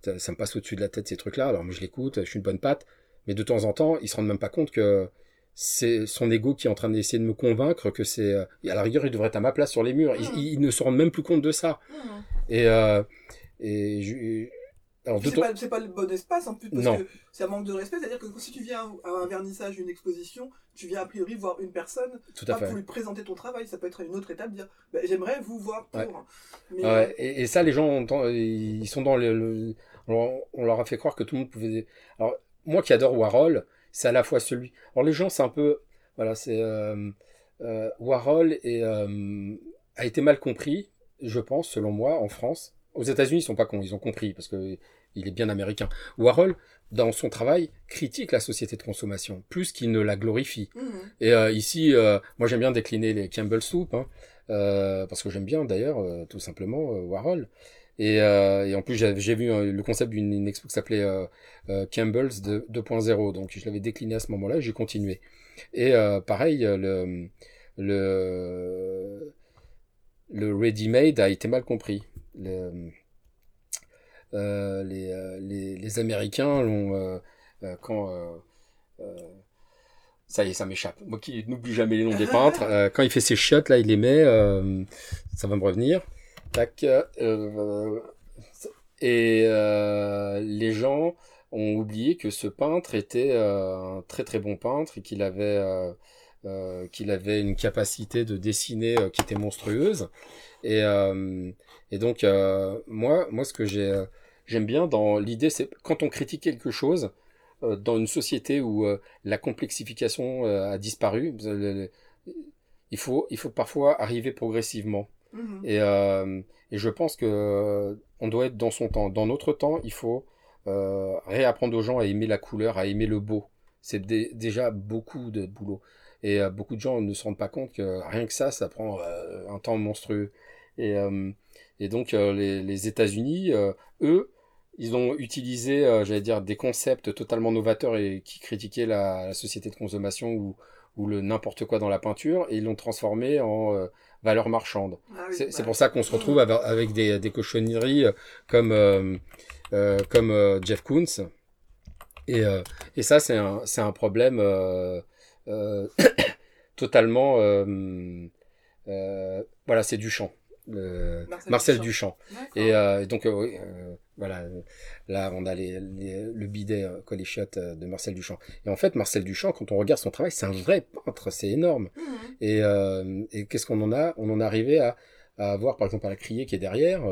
ça, ça me passe au-dessus de la tête ces trucs-là. Alors moi je l'écoute, je suis une bonne patte, mais de temps en temps, ils se rendent même pas compte que c'est son ego qui est en train d'essayer de me convaincre que c'est euh, à la rigueur il devrait être à ma place sur les murs. Mhm. ils- ils ne se rendent même plus compte de ça. Mhm. Et euh, et je, alors C'est pas, c'est pas le bon espace en plus, parce Non. que c'est un manque de respect. C'est-à-dire que si tu viens à un vernissage, une exposition, tu viens a priori voir une personne, tout à pas fait. pour lui présenter ton travail. Ça peut être une autre étape, dire bah, j'aimerais vous voir pour. Ouais. Mais, Ouais, et, et ça, les gens, ont ils sont dans le, on leur a fait croire que tout le monde pouvait. Alors, moi qui adore Warhol, c'est à la fois celui. Alors, les gens, c'est un peu, voilà, c'est euh, euh, Warhol est, euh, a été mal compris, je pense, selon moi, en France. Aux États-Unis, ils sont pas cons, ils ont compris parce que il est bien américain. Warhol, dans son travail, critique la société de consommation plus qu'il ne la glorifie. Mhm. Et ici, moi j'aime bien décliner les Campbell Soup, hein, parce que j'aime bien d'ailleurs tout simplement Warhol. Et, euh, et en plus j'ai vu euh, le concept d'une une expo qui s'appelait euh, euh, Campbell's de- 2.0, donc je l'avais décliné à ce moment-là, j'ai continué. Et pareil, le le le ready-made a été mal compris. Le, les, les, les Américains l'ont quand ça y est, ça m'échappe. Moi qui n'oublie jamais les noms des peintres, quand il fait ses shots, là, il les met, ça va me revenir. Tac. euh, et euh, les gens ont oublié que ce peintre était euh, un très très bon peintre et qu'il avait qu'il avait une capacité de dessiner qui était monstrueuse. Et, et donc moi, moi ce que j'ai j'aime bien dans l'idée, c'est quand on critique quelque chose dans une société où la complexification a disparu, il faut il faut parfois arriver progressivement. Et, euh, et je pense que euh, on doit être dans son temps. Dans notre temps, il faut euh, réapprendre aux gens à aimer la couleur, à aimer le beau. C'est dé- déjà beaucoup de boulot. Et beaucoup de gens ne se rendent pas compte que rien que ça, ça prend un temps monstrueux. Et, donc les, États-Unis, eux, ils ont utilisé, j'allais dire, des concepts totalement novateurs et qui critiquaient la, société de consommation ou, le n'importe quoi dans la peinture, et ils l'ont transformé en valeur marchande. Ah oui, C'est bah, pour ça qu'on se retrouve avec, des, des cochonneries euh, comme, euh, euh, comme Jeff Koons. Et, euh, et ça, c'est un, un problème totalement... voilà, c'est Duchamp. Marcel Marcel Duchamp. Duchamp. Et donc, voilà, euh, là, on a les, les- le bidet euh, Coléchiotte euh, de Marcel Duchamp. Et en fait, Marcel Duchamp, quand on regarde son travail, c'est un vrai peintre, c'est énorme. Mhm. Et, euh, et qu'est-ce qu'on en a? On en est arrivé à, à avoir, par exemple, à la criée qui est derrière,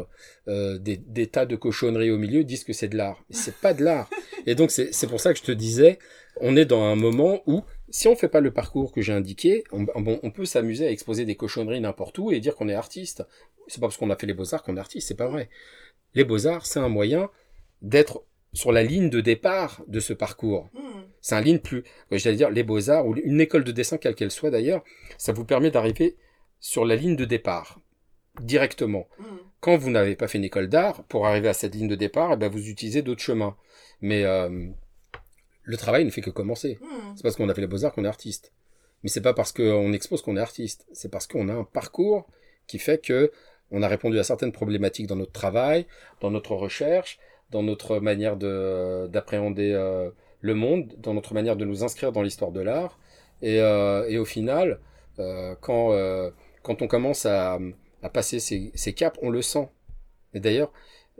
euh, des, des tas de cochonneries au milieu disent que c'est de l'art. Mais c'est pas de l'art. Et donc, c'est c'est pour ça que je te disais, on est dans un moment où, si on fait pas le parcours que j'ai indiqué, on, bon, on peut s'amuser à exposer des cochonneries n'importe où et dire qu'on est artiste. C'est pas parce qu'on a fait les beaux-arts qu'on est artiste, c'est pas vrai. Les beaux-arts, c'est un moyen d'être sur la ligne de départ de ce parcours. Mhm. C'est un ligne plus, j'allais dire, les beaux-arts ou une école de dessin, quelle qu'elle soit d'ailleurs, ça vous permet d'arriver sur la ligne de départ, directement. Mhm. Quand vous n'avez pas fait une école d'art, pour arriver à cette ligne de départ, eh ben, vous utilisez d'autres chemins. Mais euh, le travail ne fait que commencer. Mhm. C'est parce qu'on a fait les beaux-arts qu'on est artiste. Mais c'est pas parce qu'on expose qu'on est artiste. C'est parce qu'on a un parcours qui fait que on a répondu à certaines problématiques dans notre travail, dans notre recherche, dans notre manière de d'appréhender euh, le monde, dans notre manière de nous inscrire dans l'histoire de l'art. Et, euh, et au final, euh, quand quand on commence à, à passer ces, ces caps, on le sent. Et d'ailleurs,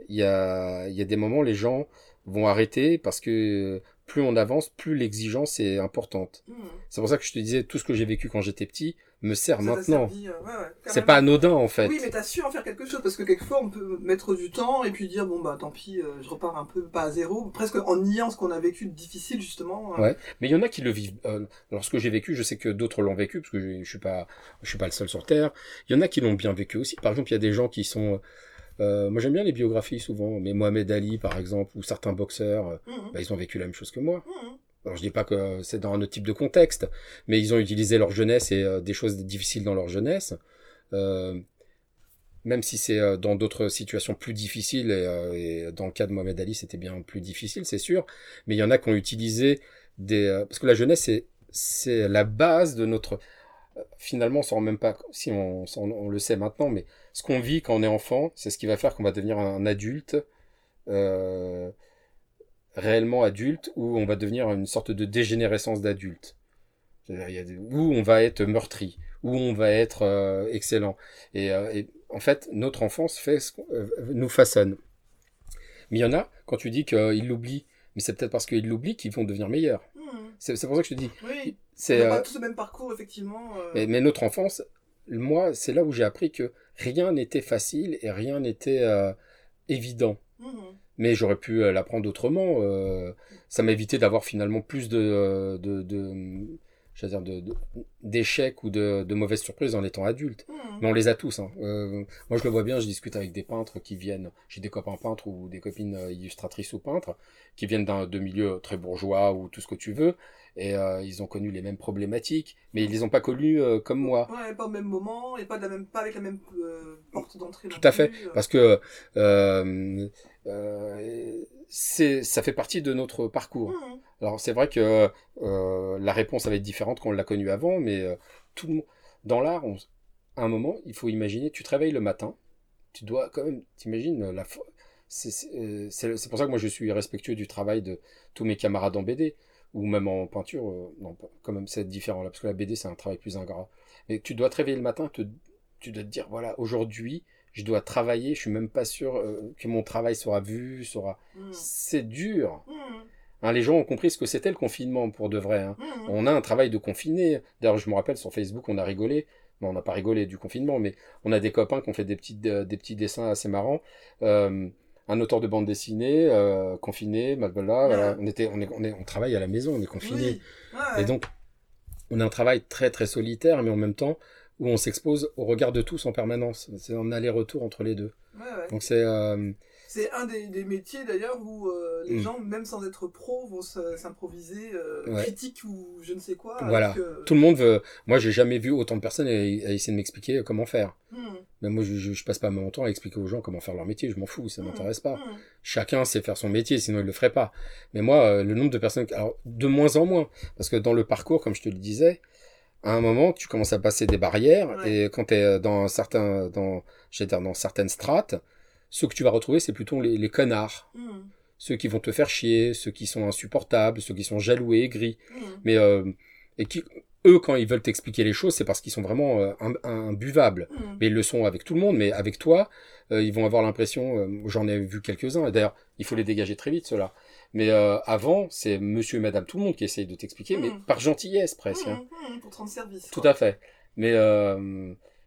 il y a y a des moments les gens vont arrêter parce que plus on avance, plus l'exigence est importante. Mhm. C'est pour ça que je te disais, tout ce que j'ai vécu quand j'étais petit me sert Ça maintenant. euh, ouais, ouais, C'est pas anodin en fait. Oui, mais t'as su en faire quelque chose parce que quelquefois on peut mettre du temps et puis dire bon bah tant pis, euh, je repars un peu pas à zéro, presque en niant ce qu'on a vécu de difficile justement. euh. Ouais. Mais il y en a qui le vivent. Euh, alors ce que j'ai vécu, je sais que d'autres l'ont vécu parce que je, je suis pas, je suis pas le seul sur terre. Il y en a qui l'ont bien vécu aussi. Par exemple, il y a des gens qui sont. Euh, moi, j'aime bien les biographies souvent, mais Mohamed Ali, par exemple, ou certains boxeurs, euh, Mhm. bah, ils ont vécu la même chose que moi. Mhm. Alors je dis pas que c'est dans un autre type de contexte, mais ils ont utilisé leur jeunesse et euh, des choses difficiles dans leur jeunesse. Euh, même si c'est dans d'autres situations plus difficiles, et, et dans le cas de Mohamed Ali, c'était bien plus difficile, c'est sûr. Mais il y en a qui ont utilisé des... parce que la jeunesse, c'est, c'est la base de notre... Finalement, on s'en rend même pas... Si on, on le sait maintenant, mais ce qu'on vit quand on est enfant, c'est ce qui va faire qu'on va devenir un adulte. Euh, réellement adulte ou on va devenir une sorte de dégénérescence d'adulte. Où on va être meurtri, où on va être euh, excellent. Et, euh, et en fait, notre enfance fait ce nous façonne. Mais il y en a, quand tu dis qu'ils l'oublient, mais c'est peut-être parce qu'ils l'oublient qu'ils vont devenir meilleurs. Mhm. C'est pour ça que je te dis. Oui, C'est, pas tous le même parcours effectivement. mais, mais notre enfance, moi, c'est là où j'ai appris que rien n'était facile et rien n'était euh, évident Mhm. mais j'aurais pu euh, l'apprendre autrement. euh, ça m'a évité d'avoir finalement plus de, de, de, dire d'échecs ou de, de mauvaises surprises en étant adulte. Mhm. Mais on les a tous. Hein. Euh, moi, je le vois bien, je discute avec des peintres qui viennent, j'ai des copains peintres ou des copines euh, illustratrices ou peintres, qui viennent d'un de milieux très bourgeois ou tout ce que tu veux, et euh, ils ont connu les mêmes problématiques, mais ils les ont pas connues euh, comme moi. Ouais, pas au même moment et pas, de la même, pas avec la même euh, porte d'entrée. Tout à fait, plus, parce que c'est, ça fait partie de notre parcours. Mhm. Alors c'est vrai que la réponse va être différente qu'on l'a connue avant, mais tout le monde dans l'art, on- à un moment, il faut imaginer, tu te réveilles le matin, tu dois quand même, t'imagines la, c'est pour ça que moi je suis respectueux du travail de tous mes camarades en BD ou même en peinture. euh, non, quand même c'est différent là, parce que la BD c'est un travail plus ingrat. Mais tu dois te réveiller le matin, te, tu dois te dire voilà aujourd'hui je dois travailler, je suis même pas sûr euh, que mon travail sera vu, sera. Mhm. C'est dur. Mhm. Hein, les gens ont compris ce que c'était le confinement pour de vrai. hein. Mhm. On a un travail de confiné. D'ailleurs, je me rappelle sur Facebook, on a rigolé. Non, on n'a pas rigolé du confinement, mais on a des copains qui ont fait des petits, euh, des petits dessins assez marrants. Euh, un auteur de bande dessinée, euh, confiné, blablabla, voilà. On était, on est, on est, on travaille à la maison, on est confiné. Oui. Ouais. Et donc, on a un travail très très solitaire, mais en même temps où on s'expose au regard de tous en permanence. C'est un aller-retour entre les deux. Ouais, ouais. Donc c'est, euh, C'est un des, des métiers d'ailleurs où euh, les Mm. gens, même sans être pro, vont se- s'improviser euh, Ouais. critique ou je ne sais quoi. Voilà. que- Tout le monde veut. Moi, j'ai jamais vu autant de personnes à, à essayer de m'expliquer comment faire. Mm. Mais moi, je, je, je passe pas mon temps à expliquer aux gens comment faire leur métier. Je m'en fous, ça Mm. m'intéresse pas. Mm. Chacun sait faire son métier, sinon il le ferait pas. Mais moi, euh, le nombre de personnes, alors de moins en moins, parce que dans le parcours, comme je te le disais, à un moment, tu commences à passer des barrières, Ouais. et quand tu es dans certains, dans, dire dans certaines strates, ceux que tu vas retrouver, c'est plutôt les, les connards, Mm. ceux qui vont te faire chier, ceux qui sont insupportables, ceux qui sont jaloux et aigris, Mm. mais euh, et qui, eux, quand ils veulent t'expliquer les choses, c'est parce qu'ils sont vraiment euh, im- imbuvables. Mm. Mais ils le sont avec tout le monde, mais avec toi, euh, ils vont avoir l'impression, euh, j'en ai vu quelques-uns, et d'ailleurs, il faut les dégager très vite, ceux-là. Mais avant, c'est monsieur et madame tout le monde qui essaye de t'expliquer, mais par gentillesse presque. hein. Pour te rendre service. Tout quoi. à fait. Mais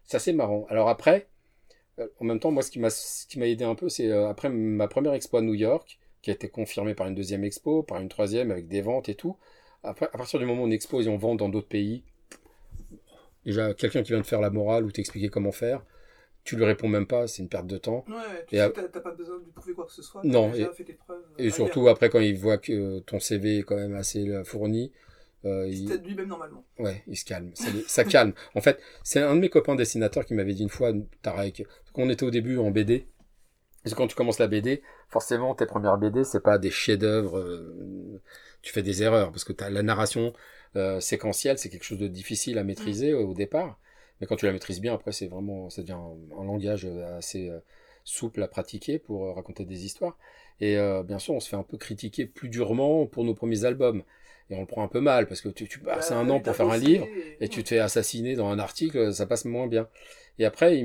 ça, c'est marrant. Alors après, en même temps, moi, ce qui m'a ce qui m'a aidé un peu, c'est euh, après ma première expo à New York, qui a été confirmée par une deuxième expo, par une troisième, avec des ventes et tout. Après, à partir du moment où on expose et on vend dans d'autres pays, déjà, quelqu'un qui vient te faire la morale ou t'expliquer comment faire, tu lui réponds même pas, c'est une perte de temps. Ouais, tu Et sais à- que t'as- t'as pas besoin de lui prouver quoi que ce soit. Non, et- fait tes preuves. euh, Et surtout, après, quand il voit que ton CV est quand même assez euh, fourni, euh, Il lui-même normalement. Ouais, il se calme. Ça, ça calme. En fait, c'est un de mes copains dessinateurs qui m'avait dit une fois, Tarek, quand on était au début en BD, parce que quand tu commences la BD, forcément, tes premières BD, c'est pas des chefs-d'œuvre, euh, tu fais des erreurs, parce que t'as la narration euh, séquentielle, c'est quelque chose de difficile à maîtriser euh, au départ. Mais quand tu la maîtrises bien, après, c'est vraiment, ça devient un, un langage euh, assez euh, souple à pratiquer pour raconter des histoires. Et bien sûr, on se fait un peu critiquer plus durement pour nos premiers albums. Et on le prend un peu mal, parce que tu, tu passes Bah, un an pour faire un livre, et tu te fais assassiner dans un article, ça passe moins bien. Et après,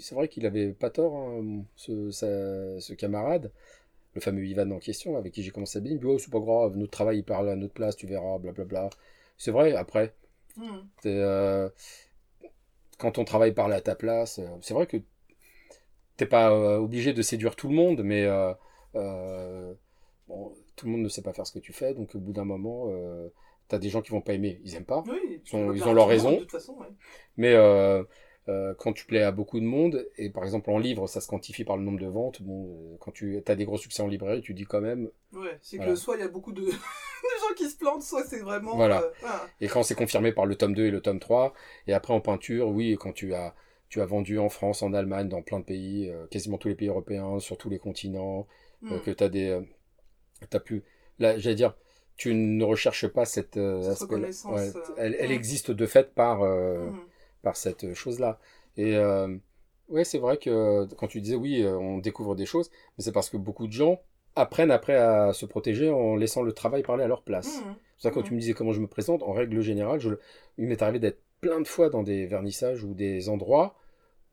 c'est vrai qu'il avait pas tort, hein, ce, sa- ce camarade, le fameux Ivan en question, avec qui j'ai commencé à bien, il me dit, oh, c'est pas grave, notre travail, il parle à notre place, tu verras, blablabla. C'est vrai, après, Mm. t'es, euh, quand ton travail parle à ta place, euh, c'est vrai que t'es pas euh, obligé de séduire tout le monde, mais euh, bon, tout le monde ne sait pas faire ce que tu fais, donc au bout d'un moment, euh, t'as des gens qui vont pas aimer, ils aiment pas. Oui, Ils ont- ils ont leur raison. De toute façon, ouais. Mais euh, euh, quand tu plais à beaucoup de monde, et par exemple en livre, ça se quantifie par le nombre de ventes, bon, euh, quand tu as des gros succès en librairie, tu dis quand même, Ouais, c'est Voilà. que soit il y a beaucoup de... de gens qui se plantent, soit c'est vraiment. Voilà. euh, ah. et quand c'est confirmé par le tome 2 et le tome 3, et après en peinture, oui, quand tu as, tu as vendu en France, en Allemagne, dans plein de pays, quasiment tous les pays européens, sur tous les continents, euh, Mm. que tu as des... t'as plus... Là, j'allais dire, tu ne recherches pas cette... euh, Cette aspect-là. reconnaissance, Ouais, euh, elle, elle existe de fait par... euh, Mm. par cette chose-là. Et euh, ouais, c'est vrai que quand tu disais oui, on découvre des choses, mais c'est parce que beaucoup de gens apprennent après à se protéger en laissant le travail parler à leur place. Mm. C'est pour ça que quand Mhm. tu me disais comment je me présente, en règle générale, je, il m'est arrivé d'être plein de fois dans des vernissages ou des endroits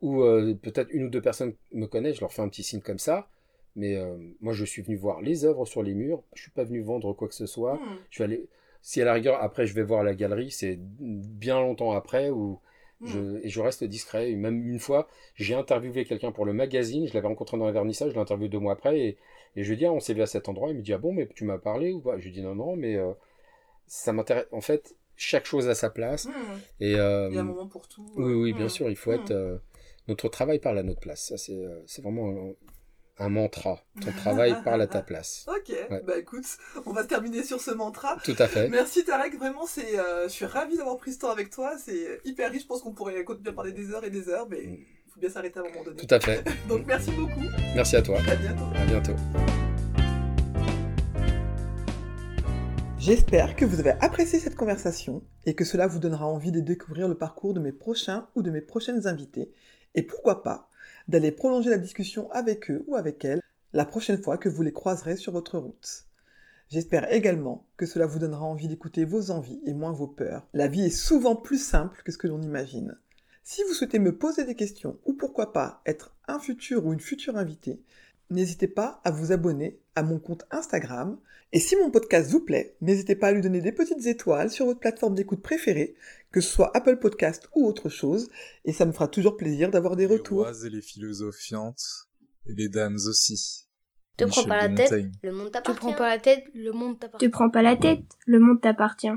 où peut-être une ou deux personnes me connaissent, je leur fais un petit signe comme ça, mais euh, moi je suis venu voir les œuvres sur les murs, je suis pas venu vendre quoi que ce soit, Mm. je suis allé, si à la rigueur après je vais voir la galerie, c'est bien longtemps après où je, Mm. et je reste discret. Et même une fois, j'ai interviewé quelqu'un pour le magazine, je l'avais rencontré dans un vernissage, je l'ai interviewé deux mois après, et, et je lui dis, ah, on s'est vu à cet endroit, il me dit, ah bon, mais tu m'as parlé ou pas? Je lui dis, non, non, mais euh, ça m'intéresse. En fait, chaque chose a sa place. Mm. Et, euh, Il y a un moment pour tout. oui, oui, bien Mm. sûr, il faut être. euh, notre travail parle à notre place. Ça, c'est c'est vraiment un, mantra. Ton travail parle à ta place. Ok, Ouais. bah écoute, on va se terminer sur ce mantra. Tout à fait. Merci Tarek, vraiment, c'est, euh, je suis ravi d'avoir pris ce temps avec toi. C'est hyper riche. Je pense qu'on pourrait continuer à parler des heures et des heures, mais Mm. il faut bien s'arrêter à un moment donné. Tout à fait. Donc merci beaucoup. Merci à toi. À bientôt. À bientôt. J'espère que vous avez apprécié cette conversation et que cela vous donnera envie de découvrir le parcours de mes prochains ou de mes prochaines invités et pourquoi pas d'aller prolonger la discussion avec eux ou avec elles la prochaine fois que vous les croiserez sur votre route. J'espère également que cela vous donnera envie d'écouter vos envies et moins vos peurs. La vie est souvent plus simple que ce que l'on imagine. Si vous souhaitez me poser des questions ou pourquoi pas être un futur ou une future invitée, n'hésitez pas à vous abonner à mon compte Instagram. Et si mon podcast vous plaît, n'hésitez pas à lui donner des petites étoiles sur votre plateforme d'écoute préférée, que ce soit Apple Podcast ou autre chose, et ça me fera toujours plaisir d'avoir des Les retours. rois et les philosophiantes, et les dames aussi. Te prends pas la tête, le monde Te t'appartient. prends pas la tête, le monde Te t'appartient. prends pas la tête, le monde t'appartient.